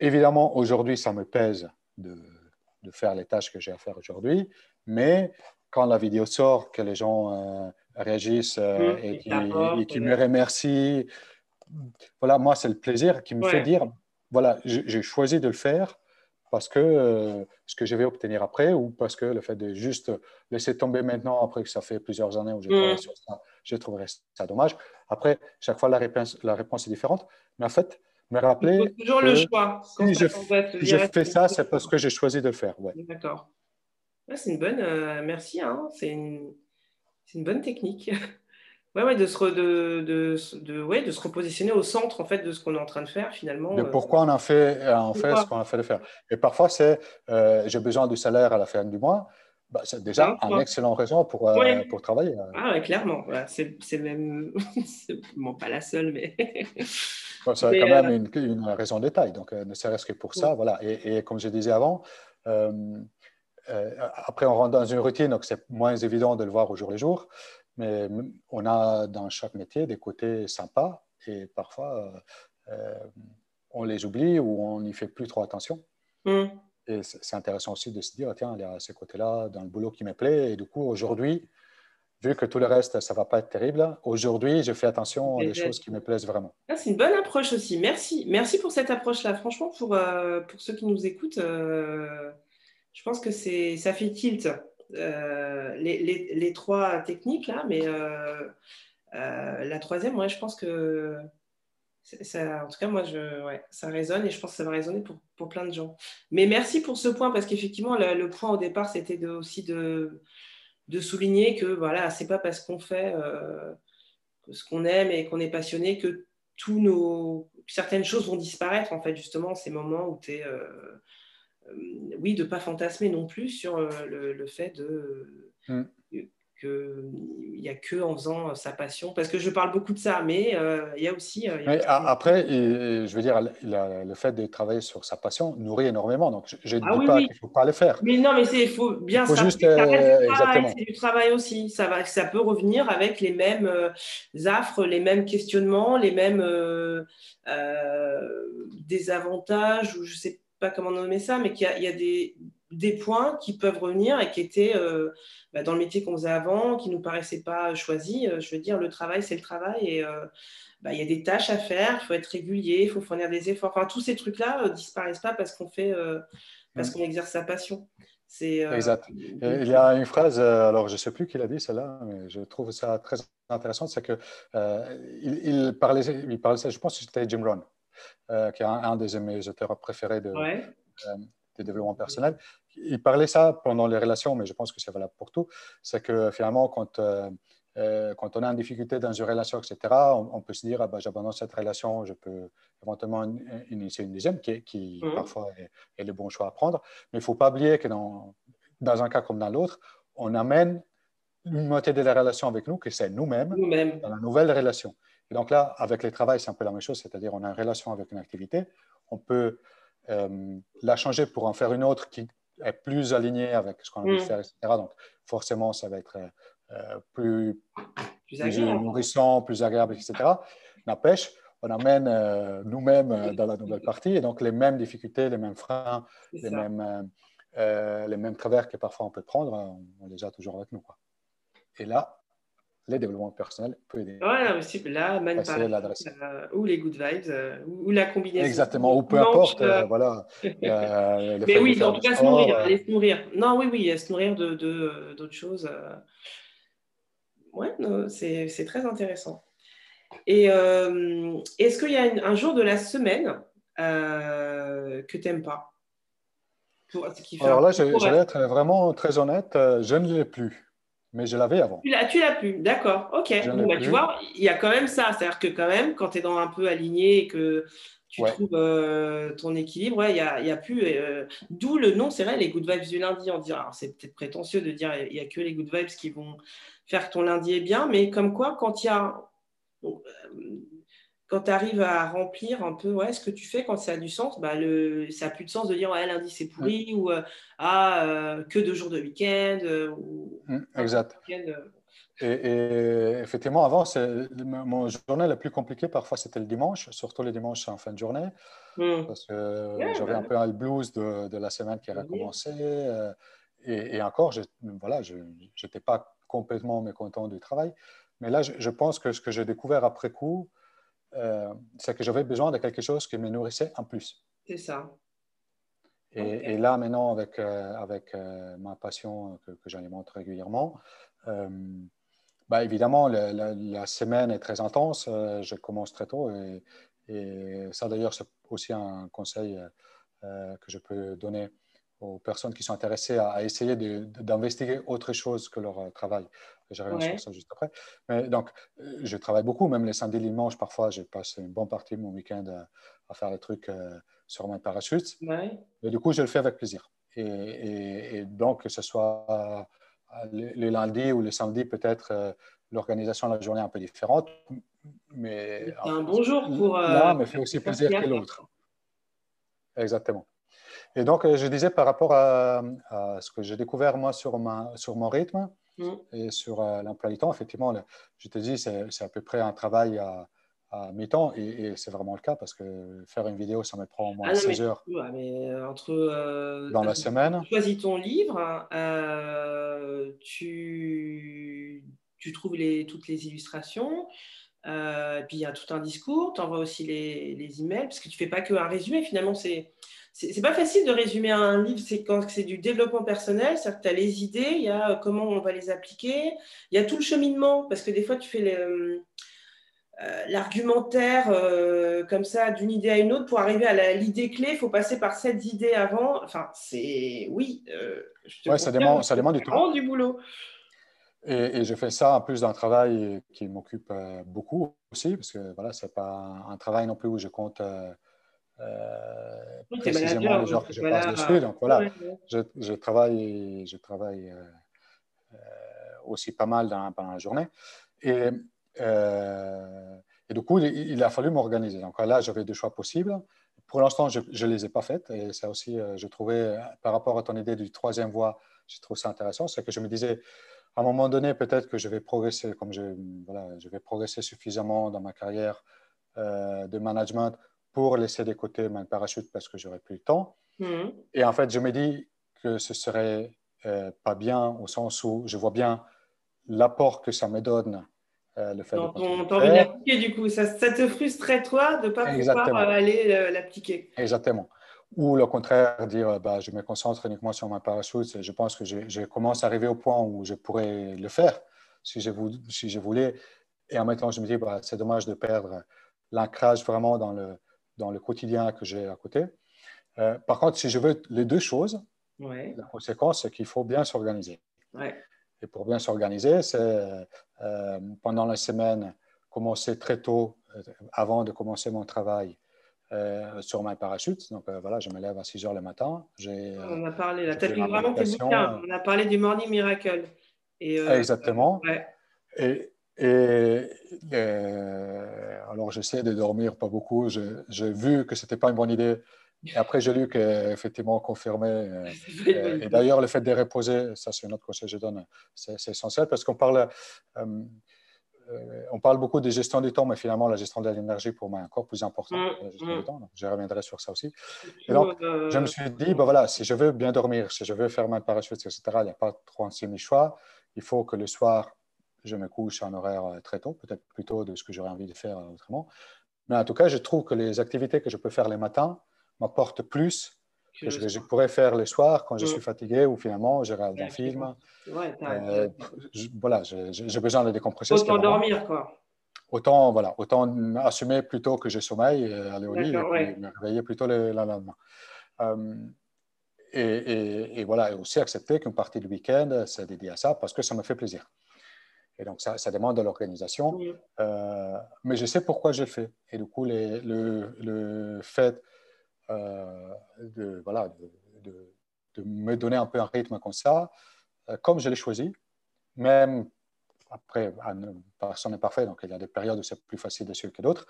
Évidemment, aujourd'hui, ça me pèse de, faire les tâches que j'ai à faire aujourd'hui, mais quand la vidéo sort, que les gens euh, réagissent euh, et, qui, me remercient, voilà, moi, c'est le plaisir qui me fait dire, voilà, j'ai choisi de le faire parce que euh, ce que je vais obtenir après ou parce que le fait de juste laisser tomber maintenant, après que ça fait plusieurs années où je travaille sur ça, je trouverais ça dommage. Après, chaque fois, la réponse, la réponse est différente. Mais en fait, me rappeler. toujours le choix. Si je, fais ça, c'est parce que j'ai choisi de le faire. Ouais. D'accord. c'est une bonne. Euh, merci. Hein, c'est une, une, bonne technique. [laughs] ouais, ouais, de se, de, de, de, ouais, de se repositionner au centre en fait de ce qu'on est en train de faire finalement. De euh, pourquoi on a fait, en fait ce qu'on a fait de faire. Et parfois, c'est euh, j'ai besoin du salaire à la fin du mois. Bah, c'est déjà un excellent raison pour, pour travailler. Ah, clairement. c'est même [laughs] bon, pas la seule, mais. [laughs] ça a quand même euh, une, raison de taille, donc euh, ne serait-ce que pour ça. Voilà. Et, comme je disais avant, euh, après on rentre dans une routine, donc c'est moins évident de le voir au jour le jour, mais on a dans chaque métier des côtés sympas et parfois on les oublie ou on n'y fait plus trop attention. Mmh. Et c'est intéressant aussi de se dire, tiens, il y a ce côté-là dans le boulot qui me plaît. Et du coup, aujourd'hui, vu que tout le reste, ça ne va pas être terrible, aujourd'hui, je fais attention aux choses qui me plaisent vraiment. Ah, c'est une bonne approche aussi. Merci. Merci pour cette approche-là. Franchement, pour, euh, pour ceux qui nous écoutent, euh, je pense que ça fait tilt. Euh, les, trois techniques, là, mais la troisième, je pense que ça, en tout cas, moi, je, ça résonne et je pense que ça va résonner pour, pour plein de gens. Mais merci pour ce point parce qu'effectivement, le, point au départ, c'était aussi de de souligner que voilà, c'est pas parce qu'on fait euh, ce qu'on aime et qu'on est passionné que tous nos certaines choses vont disparaître en fait justement ces moments où tu es euh, euh, oui de pas fantasmer non plus sur le, fait de mm il n'y a que en faisant euh, sa passion. Parce que je parle beaucoup de ça, mais euh, il y a aussi. Euh, après, je veux dire, le fait de travailler sur sa passion nourrit énormément. Donc, je ne ah dis pas qu'il ne faut pas le faire. Mais non, mais il faut bien ça. Juste, c'est du travail aussi. Ça, va, ça peut revenir avec les mêmes affres, les mêmes questionnements, les mêmes désavantages, ou je ne sais pas comment nommer ça, mais qu'il y, y, a des des points qui peuvent revenir et qui étaient euh, bah, dans le métier qu'on faisait avant, qui ne nous paraissaient pas choisis. Euh, je veux dire, le travail, c'est le travail et euh, bah, il y a des tâches à faire, il faut être régulier, il faut fournir des efforts. Enfin, tous ces trucs-là ne disparaissent pas parce qu'on fait, parce mm. qu'on exerce sa passion. exact. il y a une phrase, alors je ne sais plus qui l'a dit celle-là, mais je trouve ça très intéressant, c'est que il, parlait, il parlait, je pense que c'était Jim Rohn, qui est un, des mes auteurs préférés de, de développement personnel. Il parlait ça pendant les relations, mais je pense que c'est valable pour tout. C'est que finalement, quand, euh, euh, quand on a une difficulté dans une relation, etc., on, peut se dire ah ben, j'abandonne cette relation, je peux éventuellement initier une deuxième, qui, qui mhm. parfois est, le bon choix à prendre. Mais il ne faut pas oublier que dans, dans un cas comme dans l'autre, on amène une moitié de la relation avec nous, que c'est nous-mêmes, dans la nouvelle relation. Et donc là, avec les travail, c'est un peu la même chose, c'est-à-dire on a une relation avec une activité, on peut euh, la changer pour en faire une autre qui est plus alignée avec ce qu'on a envie de mm. faire, etc. Donc, forcément, ça va être euh, plus, plus, nourrissant, plus agréable, etc. N'empêche, on amène euh, nous-mêmes dans la nouvelle partie et donc les mêmes difficultés, les mêmes freins, les mêmes, les mêmes travers que parfois on peut prendre, on, les a toujours avec nous. Quoi. Et là, les développements personnels peut aider. Voilà, aussi là, l'adresse. Euh, ou les good vibes, euh, ou la combinaison. Exactement, ou peu importe, euh, voilà. [laughs] Mais oui, en tout cas, se nourrir, aller se nourrir. Non, oui, oui, se nourrir d'autres de, d'autres choses. Ouais, c'est très intéressant. Et est-ce qu'il y a un jour de la semaine que tu n'aimes pas Alors là, vais être vraiment très honnête, je ne l'ai plus mais je l'avais avant. Tu l'as, tu l'as plus, d'accord, ok. Bah, tu vois, il y a quand même ça. C'est-à-dire que quand même, quand tu es dans un peu aligné et que tu trouves euh, ton équilibre, il n'y a, y a plus. Euh, d'où le nom, c'est vrai, les good vibes du lundi. On dit, alors c'est peut-être prétentieux de dire il n'y a que les good vibes qui vont faire que ton lundi est bien, mais comme quoi, quand il y a quand tu arrives à remplir un peu ouais, ce que tu fais, quand ça a du sens, bah, le, ça n'a plus de sens de dire ouais, lundi c'est pourri ou euh, ah, euh, que deux jours de week-end. Euh, mmh, exact. et, effectivement, avant, mon journée la plus compliquée, parfois, c'était le dimanche, surtout les dimanches en fin de journée, mmh. parce que j'avais bah un peu un blues de, de, la semaine qui avait commencé. Et, encore, je n'étais voilà, je, pas complètement mécontent du travail. Mais là, je, je pense que ce que j'ai découvert après coup, euh, c'est que j'avais besoin de quelque chose qui me nourrissait en plus. C'est ça. Et, là, maintenant, avec, euh, avec euh, ma passion que, j'alimente régulièrement, bah, évidemment, la, semaine est très intense. je commence très tôt. Et, et ça, d'ailleurs, c'est aussi un conseil que je peux donner aux personnes qui sont intéressées à, essayer d'investiguer autre chose que leur euh, Je reviens sur ça juste après. Mais donc, euh, je travaille beaucoup, même les samedis, dimanches, parfois, je passe une bonne partie de mon week-end à, faire des trucs euh, sur mon parachute. Ouais. Et du coup, je le fais avec plaisir. Et, donc, que ce soit les, lundis ou les samedis, peut-être l'organisation de la journée est un peu différente. Mais c'est un bon jour pour. Là, me fait aussi plaisir que l'autre. Exactement. Et donc, euh, je disais par rapport à, ce que j'ai découvert moi sur, ma, sur mon rythme mm. et sur euh, l'emploi du temps, effectivement, je te dis, c'est à peu près un travail à, mi-temps et, c'est vraiment le cas parce que faire une vidéo, ça me prend au moins 16 heures mais euh, entre, dans la semaine. Tu choisis ton livre, tu, tu, trouves les, toutes les illustrations. Puis il y a tout un discours, tu envoies aussi les, les, emails, parce que tu ne fais pas qu'un résumé, finalement, c'est c'est pas facile de résumer un livre, c'est quand c'est du développement personnel, c'est-à-dire que tu as les idées, il y a euh, comment on va les appliquer, il y a tout le cheminement, parce que des fois tu fais euh, euh, l'argumentaire comme ça d'une idée à une autre pour arriver à l'idée clé, il faut passer par cette idée avant. Enfin, c'est oui. ouais, ça demande, ça demande du temps. du boulot. Et, et, je fais ça en plus d'un travail qui m'occupe beaucoup aussi, parce que voilà, c'est pas un travail non plus où je compte euh, précisément les heures que je passe dessus. Donc voilà, je, je, travaille, je travaille euh, euh, aussi pas mal dans, pendant la journée. Et, et du coup, il, a fallu m'organiser. Donc là, j'avais deux choix possibles. Pour l'instant, je ne les ai pas faites. Et ça aussi, je trouvais, par rapport à ton idée du troisième voie, je trouve ça intéressant. C'est que je me disais, à un moment donné, peut-être que je vais progresser, comme je, voilà, je vais progresser suffisamment dans ma carrière de management pour laisser de côté mon parachute parce que j'aurais plus le temps. Mhm. Et en fait, je me dis que ce serait euh, pas bien au sens où je vois bien l'apport que ça me donne. Euh, le fait Donc, de envie l'appliquer du coup. Ça, ça, te frustrerait toi de ne pas pouvoir euh, aller l'appliquer. Exactement. Ou au contraire, dire bah, je me concentre uniquement sur mon parachute. Je pense que je, je, commence à arriver au point où je pourrais le faire si je, si je voulais. Et en même temps, je me dis bah, c'est dommage de perdre l'ancrage vraiment dans le, dans le quotidien que j'ai à côté. Euh, par contre, si je veux les deux choses, la conséquence, c'est qu'il faut bien s'organiser. Et pour bien s'organiser, c'est euh, pendant la semaine, commencer très tôt, euh, avant de commencer mon travail, sur ma parachute. Donc voilà, je me lève à 6 heures le matin. on a parlé, là, as vraiment tes bouquins. On a parlé du Morning Miracle. Et, Exactement. Et, et euh, alors, j'essaie de dormir pas beaucoup. J'ai vu que c'était pas une bonne idée. Et après, j'ai lu qu'effectivement, confirmé. Euh, [laughs] euh, et d'ailleurs, le fait de reposer, ça, c'est un autre conseil que je donne, c'est essentiel parce qu'on parle, on parle beaucoup de gestion du temps, mais finalement, la gestion de l'énergie, pour moi, est encore plus importante mm, que la gestion du mm. temps. Donc, je reviendrai sur ça aussi. Et donc, je me suis dit, ben voilà, si je veux bien dormir, si je veux faire ma parachute, etc., il n'y a pas 36 000 choix. Il faut que le soir, je me couche en horaire très tôt, peut-être plus tôt de ce que j'aurais envie de faire autrement. Mais en tout cas, je trouve que les activités que je peux faire les matins m'apportent plus que, je, pourrais faire le soir quand je suis fatigué ou finalement je regarde un film. Euh, voilà, j'ai besoin de décompresser. Autant dormir, quoi. Autant, voilà, autant assumer plutôt que je sommeille, euh, aller au lit et me réveiller plutôt le, lendemain. Euh, et, et, voilà, et aussi accepter qu'une partie du week-end, c'est dédié à ça parce que ça me fait plaisir. Et donc, ça, ça demande de l'organisation. mais je sais pourquoi je le fais. Et du coup, les, le, le, fait de, voilà, de, de, me donner un peu un rythme comme ça, euh, comme je l'ai choisi, même après, personne n'est parfait, donc il y a des périodes où c'est plus facile de suivre que d'autres,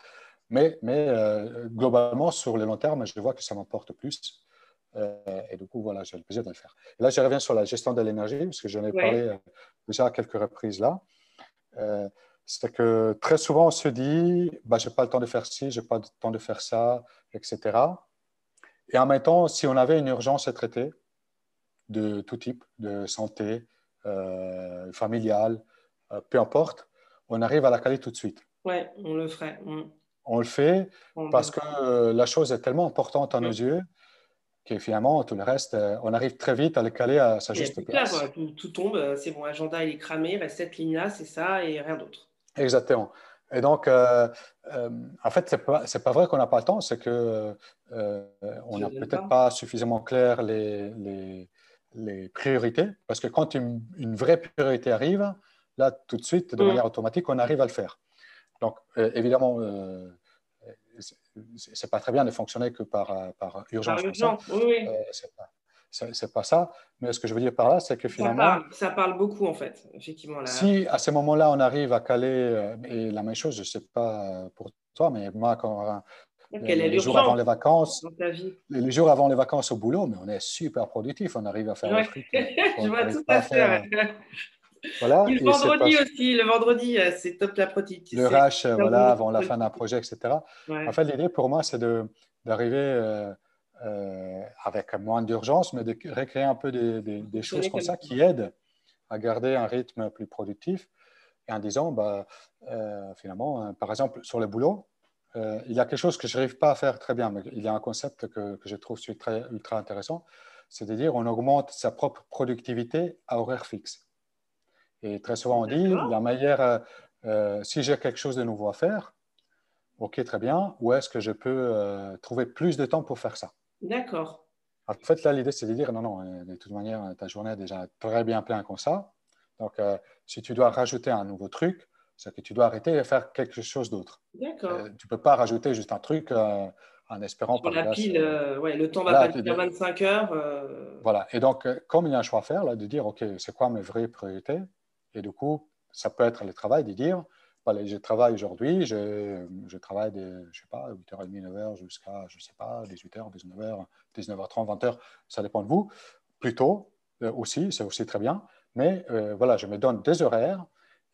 mais, mais euh, globalement, sur le long terme, je vois que ça m'apporte plus. et du coup, voilà, j'ai le plaisir de le faire. Et là, je reviens sur la gestion de l'énergie, parce que j'en ai parlé déjà à quelques reprises là. c'est que très souvent, on se dit, bah, je n'ai pas le temps de faire ci, je n'ai pas le temps de faire ça, etc. Et en même temps, si on avait une urgence à traiter de tout type, de santé, euh, familiale, euh, peu importe, on arrive à la caler tout de suite. Oui, on le ferait. Mm. On le fait parce que euh, la chose est tellement importante à nos yeux que finalement, tout le reste, on arrive très vite à le caler à sa juste place. tout, tombe, c'est bon, l'agenda il est cramé, il reste cette ligne-là, c'est ça et rien d'autre. Exactement. Et donc, euh, euh, en fait, ce n'est pas, pas, vrai qu'on n'a pas le temps, c'est qu'on euh, n'a peut-être pas. suffisamment clair les, les, les, priorités, parce que quand une, vraie priorité arrive, là, tout de suite, de mm. manière automatique, on arrive à le faire. Donc, évidemment, ce n'est pas très bien de fonctionner que par, par urgence. Par urgence, oui. oui c'est pas ça. Mais ce que je veux dire par là, c'est que finalement. Ça parle, beaucoup, en fait, effectivement. Si à ce moment-là, on arrive à caler, euh, et la même chose, je ne sais pas pour toi, mais moi, quand. les, jours avant les vacances, les, jours avant les vacances au boulot, mais on est super productif, on arrive à faire ouais. trucs. [laughs] je vois tout à fait. Voilà. le vendredi aussi, le vendredi, euh, c'est top la productivité. Le rush, voilà, avant la fin d'un projet, etc. En fait, l'idée pour moi, c'est d'arriver euh, euh, avec moins d'urgence, mais de recréer un peu des, choses comme ça qui aident à garder un rythme plus productif. Et en disant, bah, euh, finalement, euh, par exemple, sur le boulot, il y a quelque chose que je n'arrive pas à faire très bien, mais il y a un concept que, je trouve très, ultra intéressant, c'est de dire on augmente sa propre productivité à horaire fixe. Et très souvent, on dit, la meilleure, si j'ai quelque chose de nouveau à faire, ok, très bien, où est-ce que je peux trouver plus de temps pour faire ça? D'accord. En fait, là, l'idée, c'est de dire non, non, euh, de toute manière, ta journée est déjà très bien pleine comme ça. Donc, euh, si tu dois rajouter un nouveau truc, c'est que tu dois arrêter et faire quelque chose d'autre. D'accord. Euh, tu ne peux pas rajouter juste un truc en espérant Sur la pile, ouais, le temps va pas 25 heures. Voilà. Et donc, comme il y a un choix à faire, là, de dire, OK, c'est quoi mes vraies priorités? Et du coup, ça peut être le travail de dire, je travaille aujourd'hui, je, travaille de, je sais pas, 8h30, 9h jusqu'à, je sais pas, 18h, 19h, 19h30, 20h, ça dépend de vous. Plutôt euh, aussi, c'est aussi très bien. Mais euh, voilà, je me donne des horaires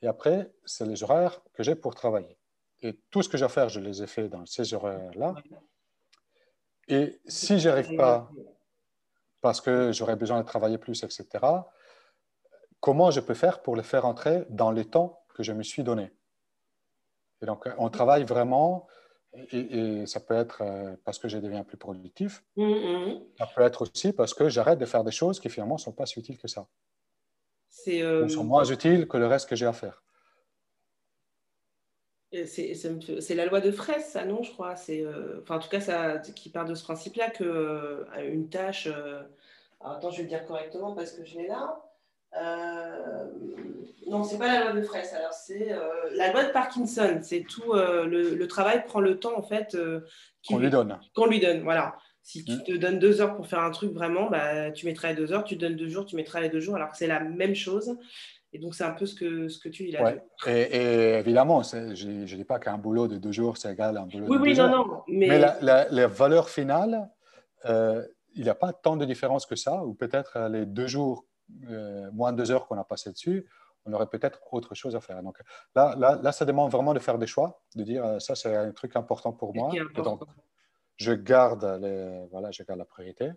et après, c'est les horaires que j'ai pour travailler. Et tout ce que j'ai à faire, je les ai fait dans ces horaires-là. Et si je arrive pas, parce que j'aurais besoin de travailler plus, etc., comment je peux faire pour le faire entrer dans les temps que je me suis donné? Et donc, euh, on travaille vraiment, et, ça peut être euh, parce que je deviens plus productif, mm-hmm. ça peut être aussi parce que j'arrête de faire des choses qui finalement ne sont pas si utiles que ça. Euh... Ou sont moins utiles que le reste que j'ai à faire. C'est la loi de Fraisse, ça, non, je crois. C'est, euh, enfin, en tout cas, ça, qui part de ce principe-là que une tâche. Alors, attends, je vais le dire correctement parce que je l'ai là. Euh, non, c'est pas la loi de Fraisse. Alors c'est euh, la loi de Parkinson. C'est tout euh, le, travail prend le temps en fait qu'on lui donne. Qu'on lui donne. Voilà. Si tu mm. te donnes deux heures pour faire un truc vraiment, bah, tu mettras les deux heures. Tu te donnes deux jours, tu mettras les deux jours. Alors que c'est la même chose. Et donc c'est un peu ce que ce que tu dis là. Et, évidemment, je ne dis pas qu'un boulot de deux jours c'est égal à un boulot oui, de oui, deux non, jours. Non, mais, mais la, la, valeur finale, il n'y a pas tant de différence que ça. Ou peut-être les deux jours euh, moins de deux heures qu'on a passé dessus, on aurait peut-être autre chose à faire. Donc là, là, là, ça demande vraiment de faire des choix, de dire euh, ça, c'est un truc important pour moi. donc, je garde, les, voilà, je garde la priorité.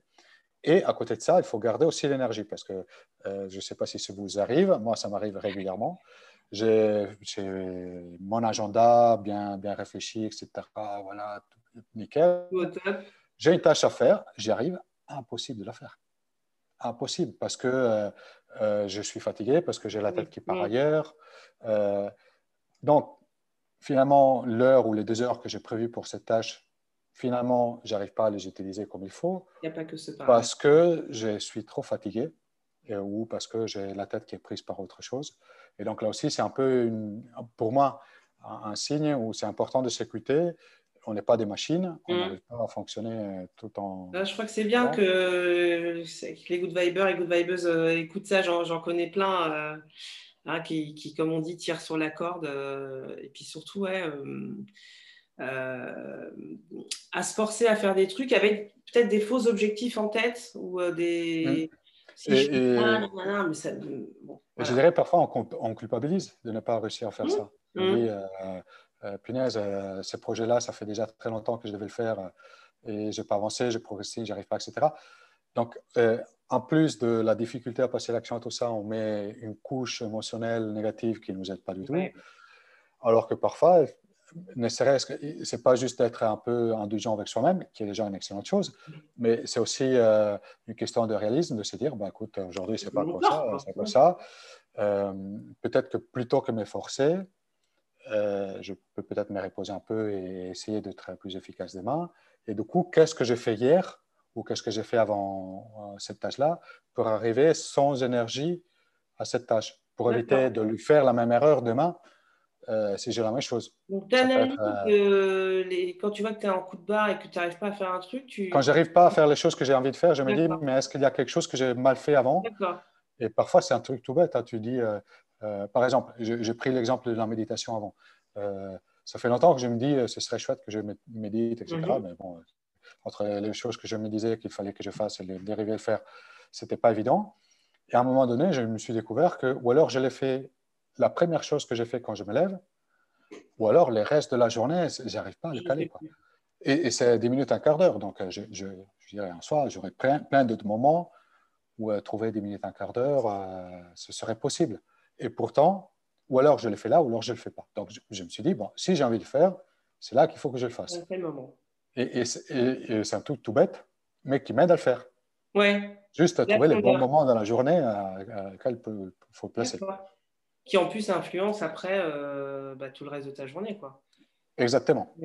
Et à côté de ça, il faut garder aussi l'énergie parce que euh, je ne sais pas si ça vous arrive, moi, ça m'arrive régulièrement. j'ai mon agenda bien, bien réfléchi, etc. Voilà, nickel. J'ai une tâche à faire, j'y arrive, impossible de la faire. Impossible parce que euh, euh, je suis fatigué, parce que j'ai la tête qui part ailleurs. Euh, donc, finalement, l'heure ou les deux heures que j'ai prévues pour cette tâche, finalement, j'arrive pas à les utiliser comme il faut. Il n'y a pas que ce Parce que je suis trop fatigué ou parce que j'ai la tête qui est prise par autre chose. Et donc là aussi, c'est un peu, une, pour moi, un, signe où c'est important de s'écouter. On n'est pas des machines, on mm. n'arrive pas à fonctionner tout en. je crois que c'est bien que, les good vibers et good vibeuses euh, écoutent ça. J'en connais plein euh, hein, qui, qui, comme on dit, tirent sur la corde. Euh, et puis surtout, ouais, à se forcer à faire des trucs avec peut-être des faux objectifs en tête ou des. Mm. Je dirais parfois on, culpabilise de ne pas réussir à faire mmh. ça. Oui, euh, euh, punaise, euh, ce projet-là, ça fait déjà très longtemps que je devais le faire et je n'ai pas avancé, je progressé, j'arrive pas, etc. Donc, en plus de la difficulté à passer l'action et tout ça, on met une couche émotionnelle négative qui ne nous aide pas du tout. Alors que parfois, ne serait-ce que c'est pas juste d'être un peu indulgent avec soi-même, qui est déjà une excellente chose, mais c'est aussi euh, une question de réalisme, de se dire, bah, écoute, aujourd'hui, c'est pas comme ça, c'est comme ça. Euh, peut-être que plutôt que m'efforcer, euh, je peux peut-être me reposer un peu et essayer d'être plus efficace demain. Et du coup, qu'est-ce que j'ai fait hier ou qu'est-ce que j'ai fait avant cette tâche-là pour arriver sans énergie à cette tâche, pour éviter de lui faire la même erreur demain? Euh, si j'ai la même chose. Donc, tu analyses euh, les... quand tu vois que tu es en coup de barre et que tu n'arrives pas à faire un truc, tu... Quand j'arrive pas à faire les choses que j'ai envie de faire, je me dis, mais est-ce qu'il y a quelque chose que j'ai mal fait avant? Et parfois, c'est un truc tout bête. Hein. Tu dis, euh, par exemple, j'ai pris l'exemple de la méditation avant. ça fait longtemps que je me dis, ce serait chouette que je médite, etc. Mhm. Mais bon, entre les choses que je me disais qu'il fallait que je fasse et les dériver le faire, c'était pas évident. Et à un moment donné, je me suis découvert que, ou alors je l'ai fait la première chose que j'ai fait quand je me lève, ou alors les restes de la journée, j'arrive pas à le caler. Et, c'est 10 minutes, un quart d'heure. Donc, euh, je, je, dirais en soi, j'aurais plein, plein d'autres moments où euh, trouver 10 minutes, un quart d'heure, euh, ce serait possible. Et pourtant, ou alors je le fais là, ou alors je ne le fais pas. Donc, je, me suis dit, bon, si j'ai envie de le faire, c'est là qu'il faut que je le fasse. Et, et c'est un truc tout bête, mais qui m'aide à le faire. Ouais. Juste à trouver les bons moments dans la journée auxquels il faut placer qui en plus influence après euh, bah, tout le reste de ta journée. Quoi. Exactement.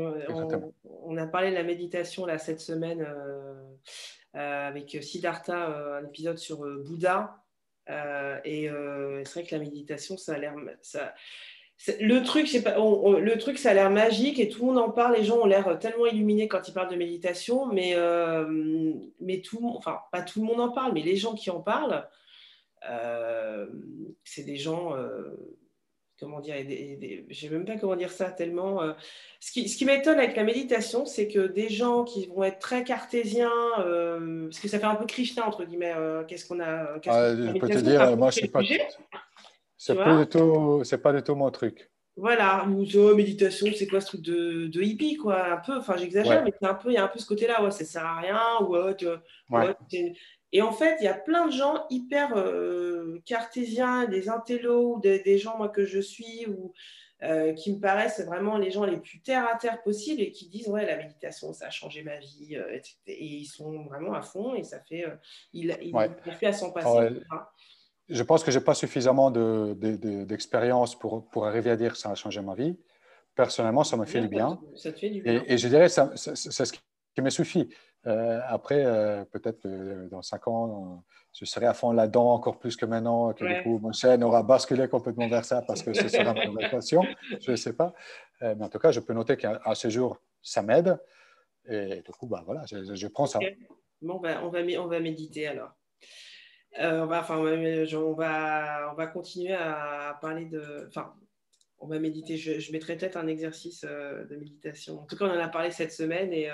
On, a parlé de la méditation là, cette semaine euh, euh, avec Siddhartha, un épisode sur Bouddha. Et c'est vrai que la méditation, ça a l'air. Ça, le truc, pas, le truc, ça a l'air magique et tout le monde en parle. Les gens ont l'air tellement illuminés quand ils parlent de méditation, mais, mais tout, enfin, pas tout le monde en parle, mais les gens qui en parlent, euh, c'est des gens, euh, comment dire, je ne sais même pas comment dire ça tellement. Euh, ce qui, ce qui m'étonne avec la méditation, c'est que des gens qui vont être très cartésiens, parce que ça fait un peu Krishna, entre guillemets, qu'est-ce qu'on a. Ah, je peux te dire, moi, je sais pas. C'est pas, du tout, pas du tout mon truc. Voilà, ou méditation, c'est quoi ce truc de, de, hippie, quoi, un peu, enfin j'exagère, mais c'est un peu, il y a un peu ce côté-là, ouais, ça sert à rien, ou ouais, et en fait, il y a plein de gens hyper euh, cartésiens, des intellos, des, des, gens moi, que je suis, ou euh, qui me paraissent vraiment les gens les plus terre à terre possibles et qui disent Ouais, la méditation, ça a changé ma vie. Euh, et ils sont vraiment à fond et ça fait. il, il, fait à son passé. je pense que je n'ai pas suffisamment d'expérience de, pour, pour arriver à dire que ça a changé ma vie. Personnellement, ça me fait du bien. Ça te fait du bien. Et, et je dirais c'est ce qui me suffit. Euh, après, euh, peut-être que dans cinq ans, je serai à fond là-dedans encore plus que maintenant, que du coup, mon chaîne aura basculé complètement vers ça parce que ce sera ma passion. Je ne sais pas. Euh, mais en tout cas, je peux noter qu'à ce jour, ça m'aide. Et du coup, bah, voilà, je, prends ça. Bon, ben, on, va, on va méditer alors. on, va, enfin, on, va, on va continuer à parler de. Enfin, on va méditer. Je, je mettrai peut-être un exercice de méditation. En tout cas, on en a parlé cette semaine. et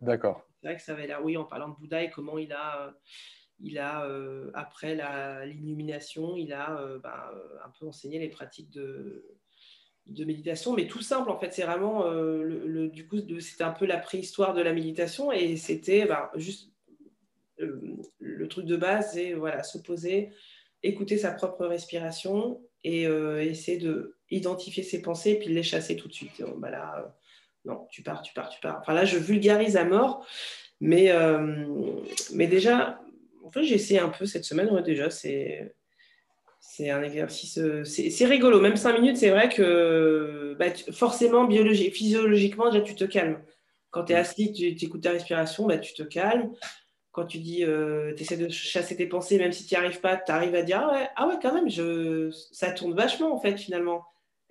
D'accord c'est vrai que ça avait l'air, oui, en parlant de Bouddha et comment il a, euh, il a euh, après l'illumination, il a euh, ben, un peu enseigné les pratiques de, de méditation, mais tout simple en fait. C'est vraiment le, du coup, c'était un peu la préhistoire de la méditation et c'était ben, juste le truc de base, c'est voilà, se poser, écouter sa propre respiration et essayer de identifier ses pensées et puis les chasser tout de suite. Bah là, non, tu pars, tu pars, tu pars. Enfin là, je vulgarise à mort, mais, mais déjà, en fait, j'ai essayé un peu cette semaine, déjà, c'est c'est un exercice, c'est rigolo. Même cinq minutes, c'est vrai que bah, forcément, biologique, physiologiquement, déjà, tu te calmes. Quand tu es mm. assis, tu écoutes ta respiration, bah, tu te calmes. Quand tu dis, euh, tu essaies de chasser tes pensées, même si tu n'y arrives pas, tu arrives à dire ah ouais, ah ouais, quand même, je... ça tourne vachement en fait finalement.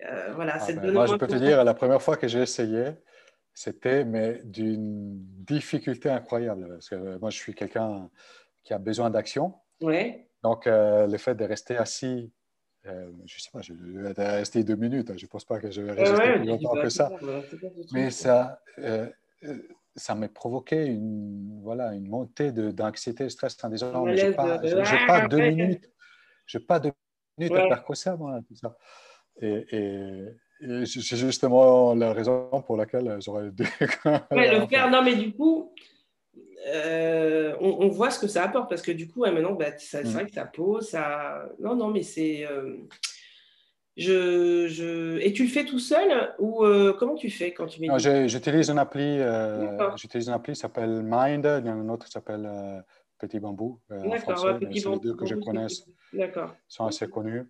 Euh, voilà, ah ben, moi, je peux te dire, la première fois que j'ai essayé, c'était mais d'une difficulté incroyable. Parce que moi, je suis quelqu'un qui a besoin d'action. Ouais. Donc, euh, le fait de rester assis, je ne sais pas, je vais rester deux minutes. Hein, je ne pense pas que je vais rester plus longtemps que ça. Mais ça, ça m'a provoqué une, voilà, une montée d'anxiété, de, stress en disant, je n'ai pas, pas, deux minutes, je pas deux minutes à faire quoi ça, moi, tout ça. Et, et, c'est justement la raison pour laquelle j'aurais dû... [laughs] ouais, le faire, non, mais du coup, euh, on, voit ce que ça apporte, parce que du coup, maintenant, bah, c'est mm. vrai que ça pose, ça... Non, non, mais c'est... Euh, je, je... Et tu le fais tout seul ou euh, comment tu fais quand tu médites J'utilise une appli, j'utilise une appli qui s'appelle Mind, il y en a une autre qui s'appelle Petit Bambou. D'accord, Petit Bambou. Les deux que je connais sont assez connus.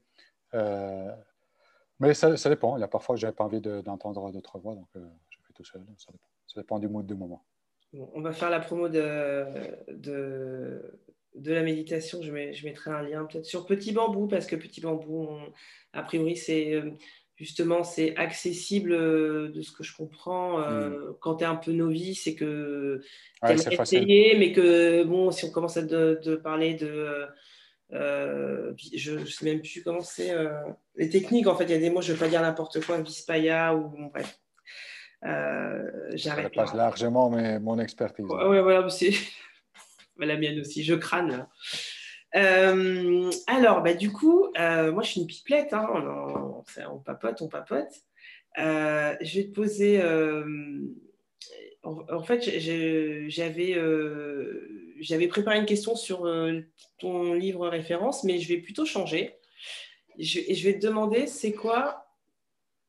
Mais ça, ça, dépend. Il y a parfois, je n'avais pas envie d'entendre d'autres voix, donc je fais tout seul. Ça dépend, ça dépend du mood du moment. on va faire la promo de, de de la méditation, je, je mettrai un lien peut-être sur Petit Bambou, parce que Petit Bambou, a priori, c'est euh, justement c'est accessible euh, de ce que je comprends euh, hmm. quand tu es un peu novice et que tu ouais, essayer, mais que bon, si on commence à parler de. Je ne sais même plus comment c'est. les techniques, en fait, il y a des mots, je ne vais pas dire n'importe quoi, Vispaya ou bon, bref. J'arrête. Ça passe largement mais mon expertise. Ouais, voilà, c'est [laughs] la mienne aussi, je crâne. Euh, alors, bah, du coup, euh, moi je suis une pipelette, hein, on, papote, on papote. Euh, je vais te poser. En, fait, j'avais j'avais préparé une question sur ton livre référence, mais je vais plutôt changer. Je, je vais te demander, c'est quoi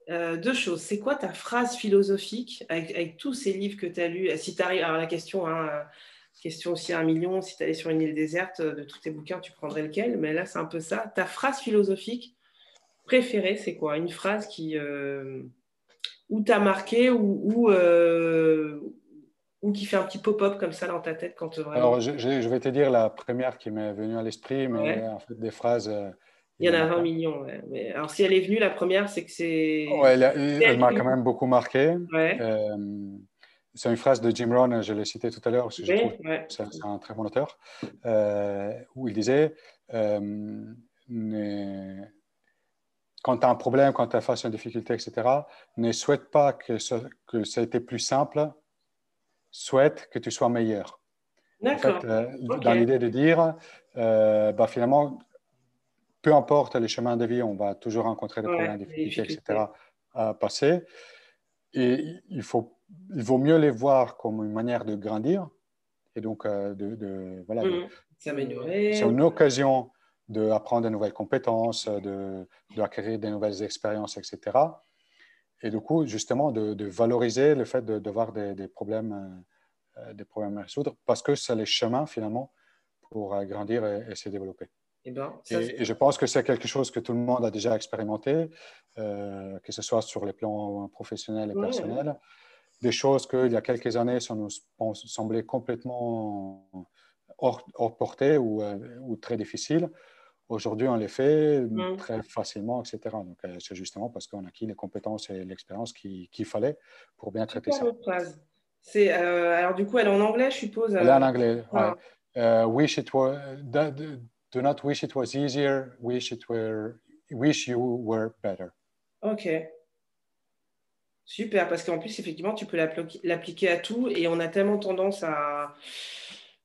deux choses. C'est quoi ta phrase philosophique avec, tous ces livres que tu as lus? Si tu arrives, alors la question, hein, Question aussi à un million, si tu allais sur une île déserte, de tous tes bouquins, tu prendrais lequel? Mais là, c'est un peu ça. Ta phrase philosophique préférée, c'est quoi? Une phrase qui euh, ou t'a marqué ou, euh, ou, qui fait un petit pop-up comme ça dans ta tête quand tu vraiment... Alors, je, vais te dire la première qui m'est venue à l'esprit, mais en fait, des phrases... Euh, il y en a 20 millions. Ouais. Mais, alors, si elle est venue, la première, c'est que c'est... Ouais, elle, elle m'a quand même beaucoup marqué. Ouais. C'est une phrase de Jim Rohn, je l'ai cité tout à l'heure, parce que je trouve c'est un très bon auteur, euh, où il disait euh, quand tu as un problème, quand tu as face à une difficulté, etc., ne souhaite pas que ça ait été plus simple, souhaite que tu sois meilleur. En fait, euh, Dans l'idée de dire, bah, finalement, peu importe les chemins de vie, on va toujours rencontrer des problèmes, des difficultés, etc., à passer. Et il faut il vaut mieux les voir comme une manière de grandir et donc euh, de, voilà, mmh. s'améliorer. C'est une occasion d'apprendre de nouvelles compétences, de, d'acquérir de nouvelles expériences, etc. Et du coup, justement, de, valoriser le fait de, voir des, problèmes, euh, des problèmes à résoudre, parce que c'est les chemins, finalement, pour euh, grandir et, se développer. Eh ben, et, je pense que c'est quelque chose que tout le monde a déjà expérimenté, que ce soit sur les plans professionnels et personnels des choses qu'il y a quelques années, ça nous semblait complètement hors, portée ou, euh, ou, très difficile. Aujourd'hui, on les fait mm. très facilement, etc. Donc, euh, c'est justement parce qu'on a acquis les compétences et l'expérience qu'il fallait pour bien traiter ça. C'est, euh, alors, du coup, elle est en anglais, je suppose. Elle est en anglais, ah. wish it were, do not wish it was easier, wish, it were, wish you were better. OK. Super, parce qu'en plus, effectivement, tu peux l'appliquer à tout et on a tellement tendance à.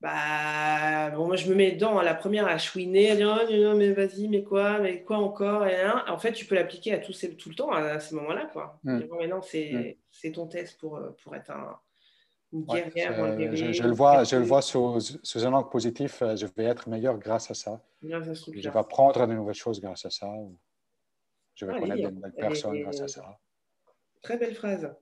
Bah, bon, moi, je me mets dedans à la première à chouiner, à dire oh, mais vas-y, mais quoi, mais quoi encore et En fait, tu peux l'appliquer à tout, tout le temps à, ce moment-là. Quoi. Mm. Mm. c'est ton test pour, pour être un, une guerrière. je, le vois, je le vois sous, sous, un angle positif. Euh, je vais être meilleur grâce à ça. Je vais apprendre de nouvelles choses grâce à ça. Je vais ah, connaître de nouvelles personnes grâce à ça. Très belle phrase.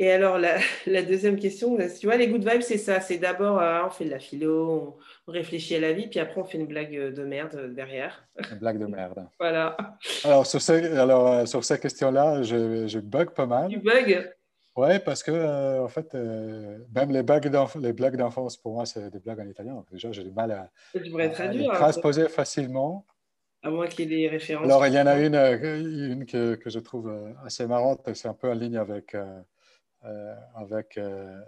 Et alors, la, [laughs] deuxième question, tu vois, les good vibes, c'est ça. C'est d'abord, euh, on fait de la philo, on, réfléchit à la vie, puis après, on fait une blague de merde derrière. Une blague de merde. [laughs] voilà. Alors, sur, ces, alors, euh, sur ces questions-là, je, je, bug pas mal. Tu bugs? Oui, parce que, euh, en fait, même les, les blagues d'enfance, pour moi, c'est des blagues en italien. Déjà, j'ai du mal à, tu traduire, à transposer facilement. À moins qu'il y ait des références. Alors, il y en a une, une que, que je trouve assez marrante. C'est un peu en ligne avec euh, avec euh,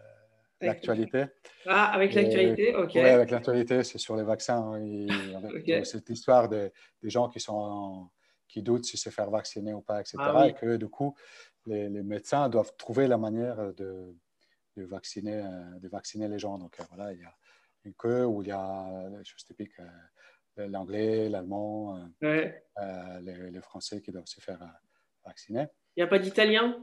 l'actualité. Ah, avec l'actualité, ok. Oui, avec l'actualité, c'est sur les vaccins. Hein, [laughs] cette histoire des gens qui, sont qui doutent si c'est faire vacciner ou pas, etc. Ah et que du coup, les, médecins doivent trouver la manière de, de, vacciner, euh, de vacciner les gens. Donc voilà, il y a une queue où il y a des choses typiques l'anglais, l'allemand, les, les, français qui doivent se faire vacciner. Il n'y a pas d'italien?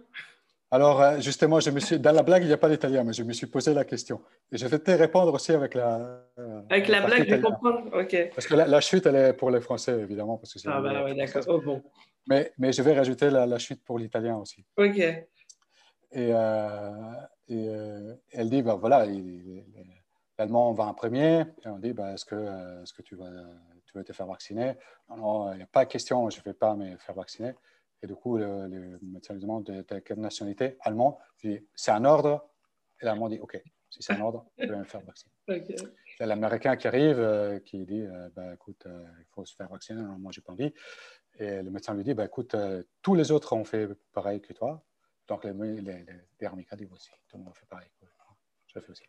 Alors, euh, justement, je me suis, dans la blague, il n'y a pas d'italien, mais je me suis posé la question. Et je vais te répondre aussi avec la. Euh, avec la, blague, je comprends. OK. Parce que la, chute, elle est pour les Français, évidemment. Parce que ah, bah oui, d'accord. Oh, bon. Mais, mais, je vais rajouter la, chute pour l'italien aussi. OK. Et, euh, et elle dit ben voilà, l'allemand va en premier. Et on dit ben, est-ce que, est -ce que tu, vas, tu veux te faire vacciner? Non, non, il n'y a pas de question, je ne vais pas me faire vacciner. Et du coup, le, le médecin lui demande de, quelle nationalité? Allemand. c'est un ordre. Et l'Allemand dit OK, si c'est un ordre, je vais me faire vacciner. [laughs] Okay. l'Américain qui arrive, euh, qui dit euh, bah, écoute, euh, il faut se faire vacciner. Non, moi, j'ai pas envie. Et le médecin lui dit bah, écoute, tous les autres ont fait pareil que toi. Donc, les, les, les, les disent aussi tout le monde fait pareil. Je fais aussi.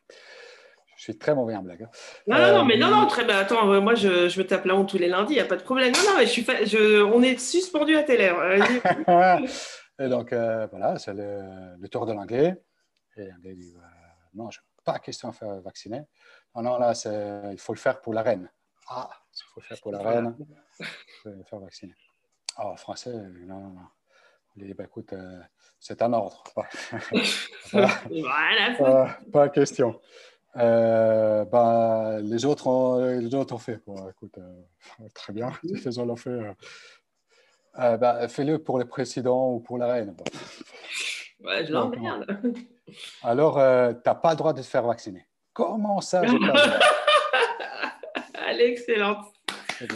Je suis très mauvais en blague. Hein. Non, non, non, mais non, non, très bien. Attends, moi, je, je me tape la honte tous les lundis, il n'y a pas de problème. Non, non, mais je suis je, on est suspendu à tes [laughs] lèvres. et donc, euh, voilà, c'est le, tour de l'anglais. Et l'anglais dit euh, Non, je pas question de faire vacciner. Non, non, là, il faut le faire pour la reine. Ah, il faut le faire pour la reine. Il [laughs] faut faire vacciner. Oh, français, non, non, non. Il dit bah, écoute, euh, c'est un ordre. [laughs] voilà. pas, pas question. Euh, bah, les, autres ont, les autres ont fait. Bon, écoute, euh, [laughs] très bien, les autres l'ont fait. Euh, bah, Fais-le pour le président ou pour la reine. Ouais, je l'emmerde. Alors, tu n'as pas le droit de te faire vacciner. Comment ça, j'ai pas le [laughs] Elle est excellente.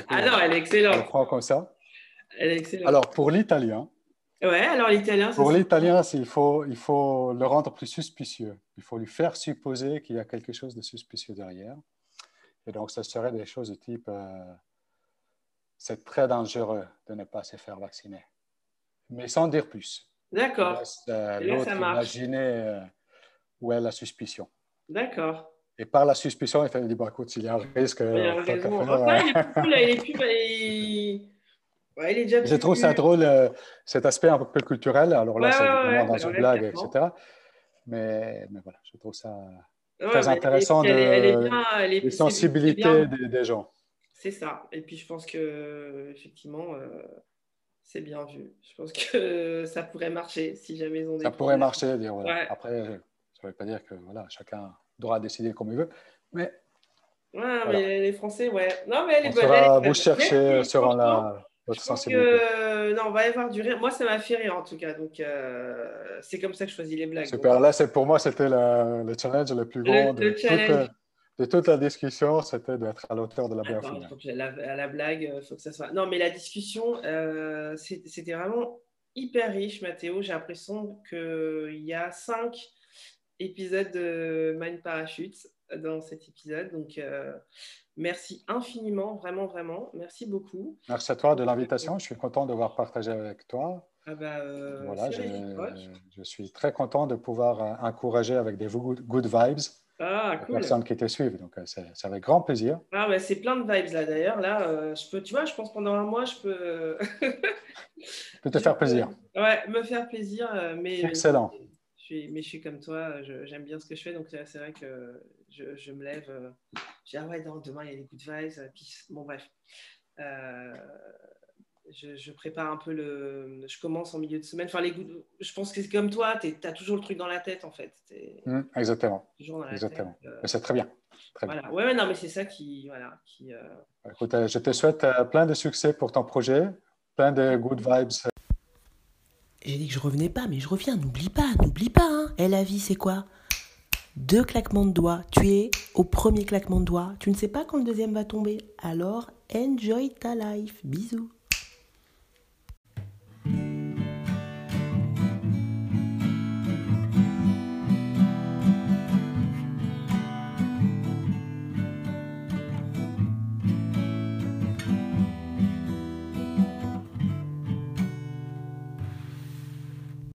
Alors, elle est excellente. On prend comme ça. Elle est excellente. Alors, pour l'italien, Ouais, alors l'italien. Pour l'italien, il faut, il faut le rendre plus suspicieux. Il faut lui faire supposer qu'il y a quelque chose de suspicieux derrière. Et donc, ça serait des choses de type euh, c'est très dangereux de ne pas se faire vacciner. Mais sans dire plus. D'accord. Euh, L'autre imaginer euh, où est la suspicion. D'accord. Et par la suspicion, il dit bon, écoute, s'il y a un risque. Il y a un risque. Enfin, il est plus, il [laughs] est plus, je trouve ça drôle, euh, cet aspect un peu culturel. Alors là, c'est vraiment dans une blague, etc. Mais, mais, voilà, je trouve ça très intéressant de, les sensibilités des, gens. C'est ça. Et puis, je pense que effectivement, euh, c'est bien vu. Je pense que [laughs] ça pourrait marcher si jamais ils ont des Ça pourrait marcher. Dire, voilà. Après, ça ne veut pas dire que voilà, chacun doit décider comme il veut. Mais Ouais, mais les Français, ouais. Non, mais les on vous chercher sur la, que, non, on va y avoir du rire. Moi, ça m'a fait rire en tout cas. Donc, euh, c'est comme ça que je choisis les blagues. Super. Là, pour moi, c'était le challenge le plus grand de, toute, de, toute, la discussion. C'était d'être à l'auteur de la blague. La, à la blague, euh, faut que ça soit. Non, mais la discussion, euh, c'était vraiment hyper riche, Mathéo. J'ai l'impression qu'il y a cinq épisodes de Mind Parachute dans cet épisode. Donc, Merci infiniment, vraiment, vraiment. Merci beaucoup. Merci à toi de l'invitation. Je suis content de voir partagé avec toi. Ah bah, euh, voilà, je, suis très content de pouvoir euh, encourager avec des good, vibes ah, les personnes qui te suivent. Donc, euh, c'est avec grand plaisir. Ah, bah, c'est plein de vibes là d'ailleurs. Là, je peux, tu vois, je pense pendant un mois, je peux. [laughs] je peux te faire [laughs] plaisir. Ouais, me faire plaisir. Mais, Excellent. Je suis, mais je suis comme toi, j'aime bien ce que je fais, donc c'est vrai que je, je, me lève, euh, je dis ah ouais, non, demain il y a des good vibes, euh, puis bon, bref. Euh, je, je, prépare un peu le. Je commence en milieu de semaine. Enfin, les good, je pense que c'est comme toi, tu as toujours le truc dans la tête en fait. Mmh, exactement. exactement. c'est très bien. Très voilà. Bien. Ouais, ouais, non, mais c'est ça qui. Voilà, qui Écoute, je te souhaite plein de succès pour ton projet. plein de good vibes. J'ai dit que je revenais pas, mais je reviens. N'oublie pas, n'oublie pas. Hein. Et la vie, c'est quoi? Deux claquements de doigts. Tu es au premier claquement de doigts. Tu ne sais pas quand le deuxième va tomber. Alors, enjoy ta life. Bisous.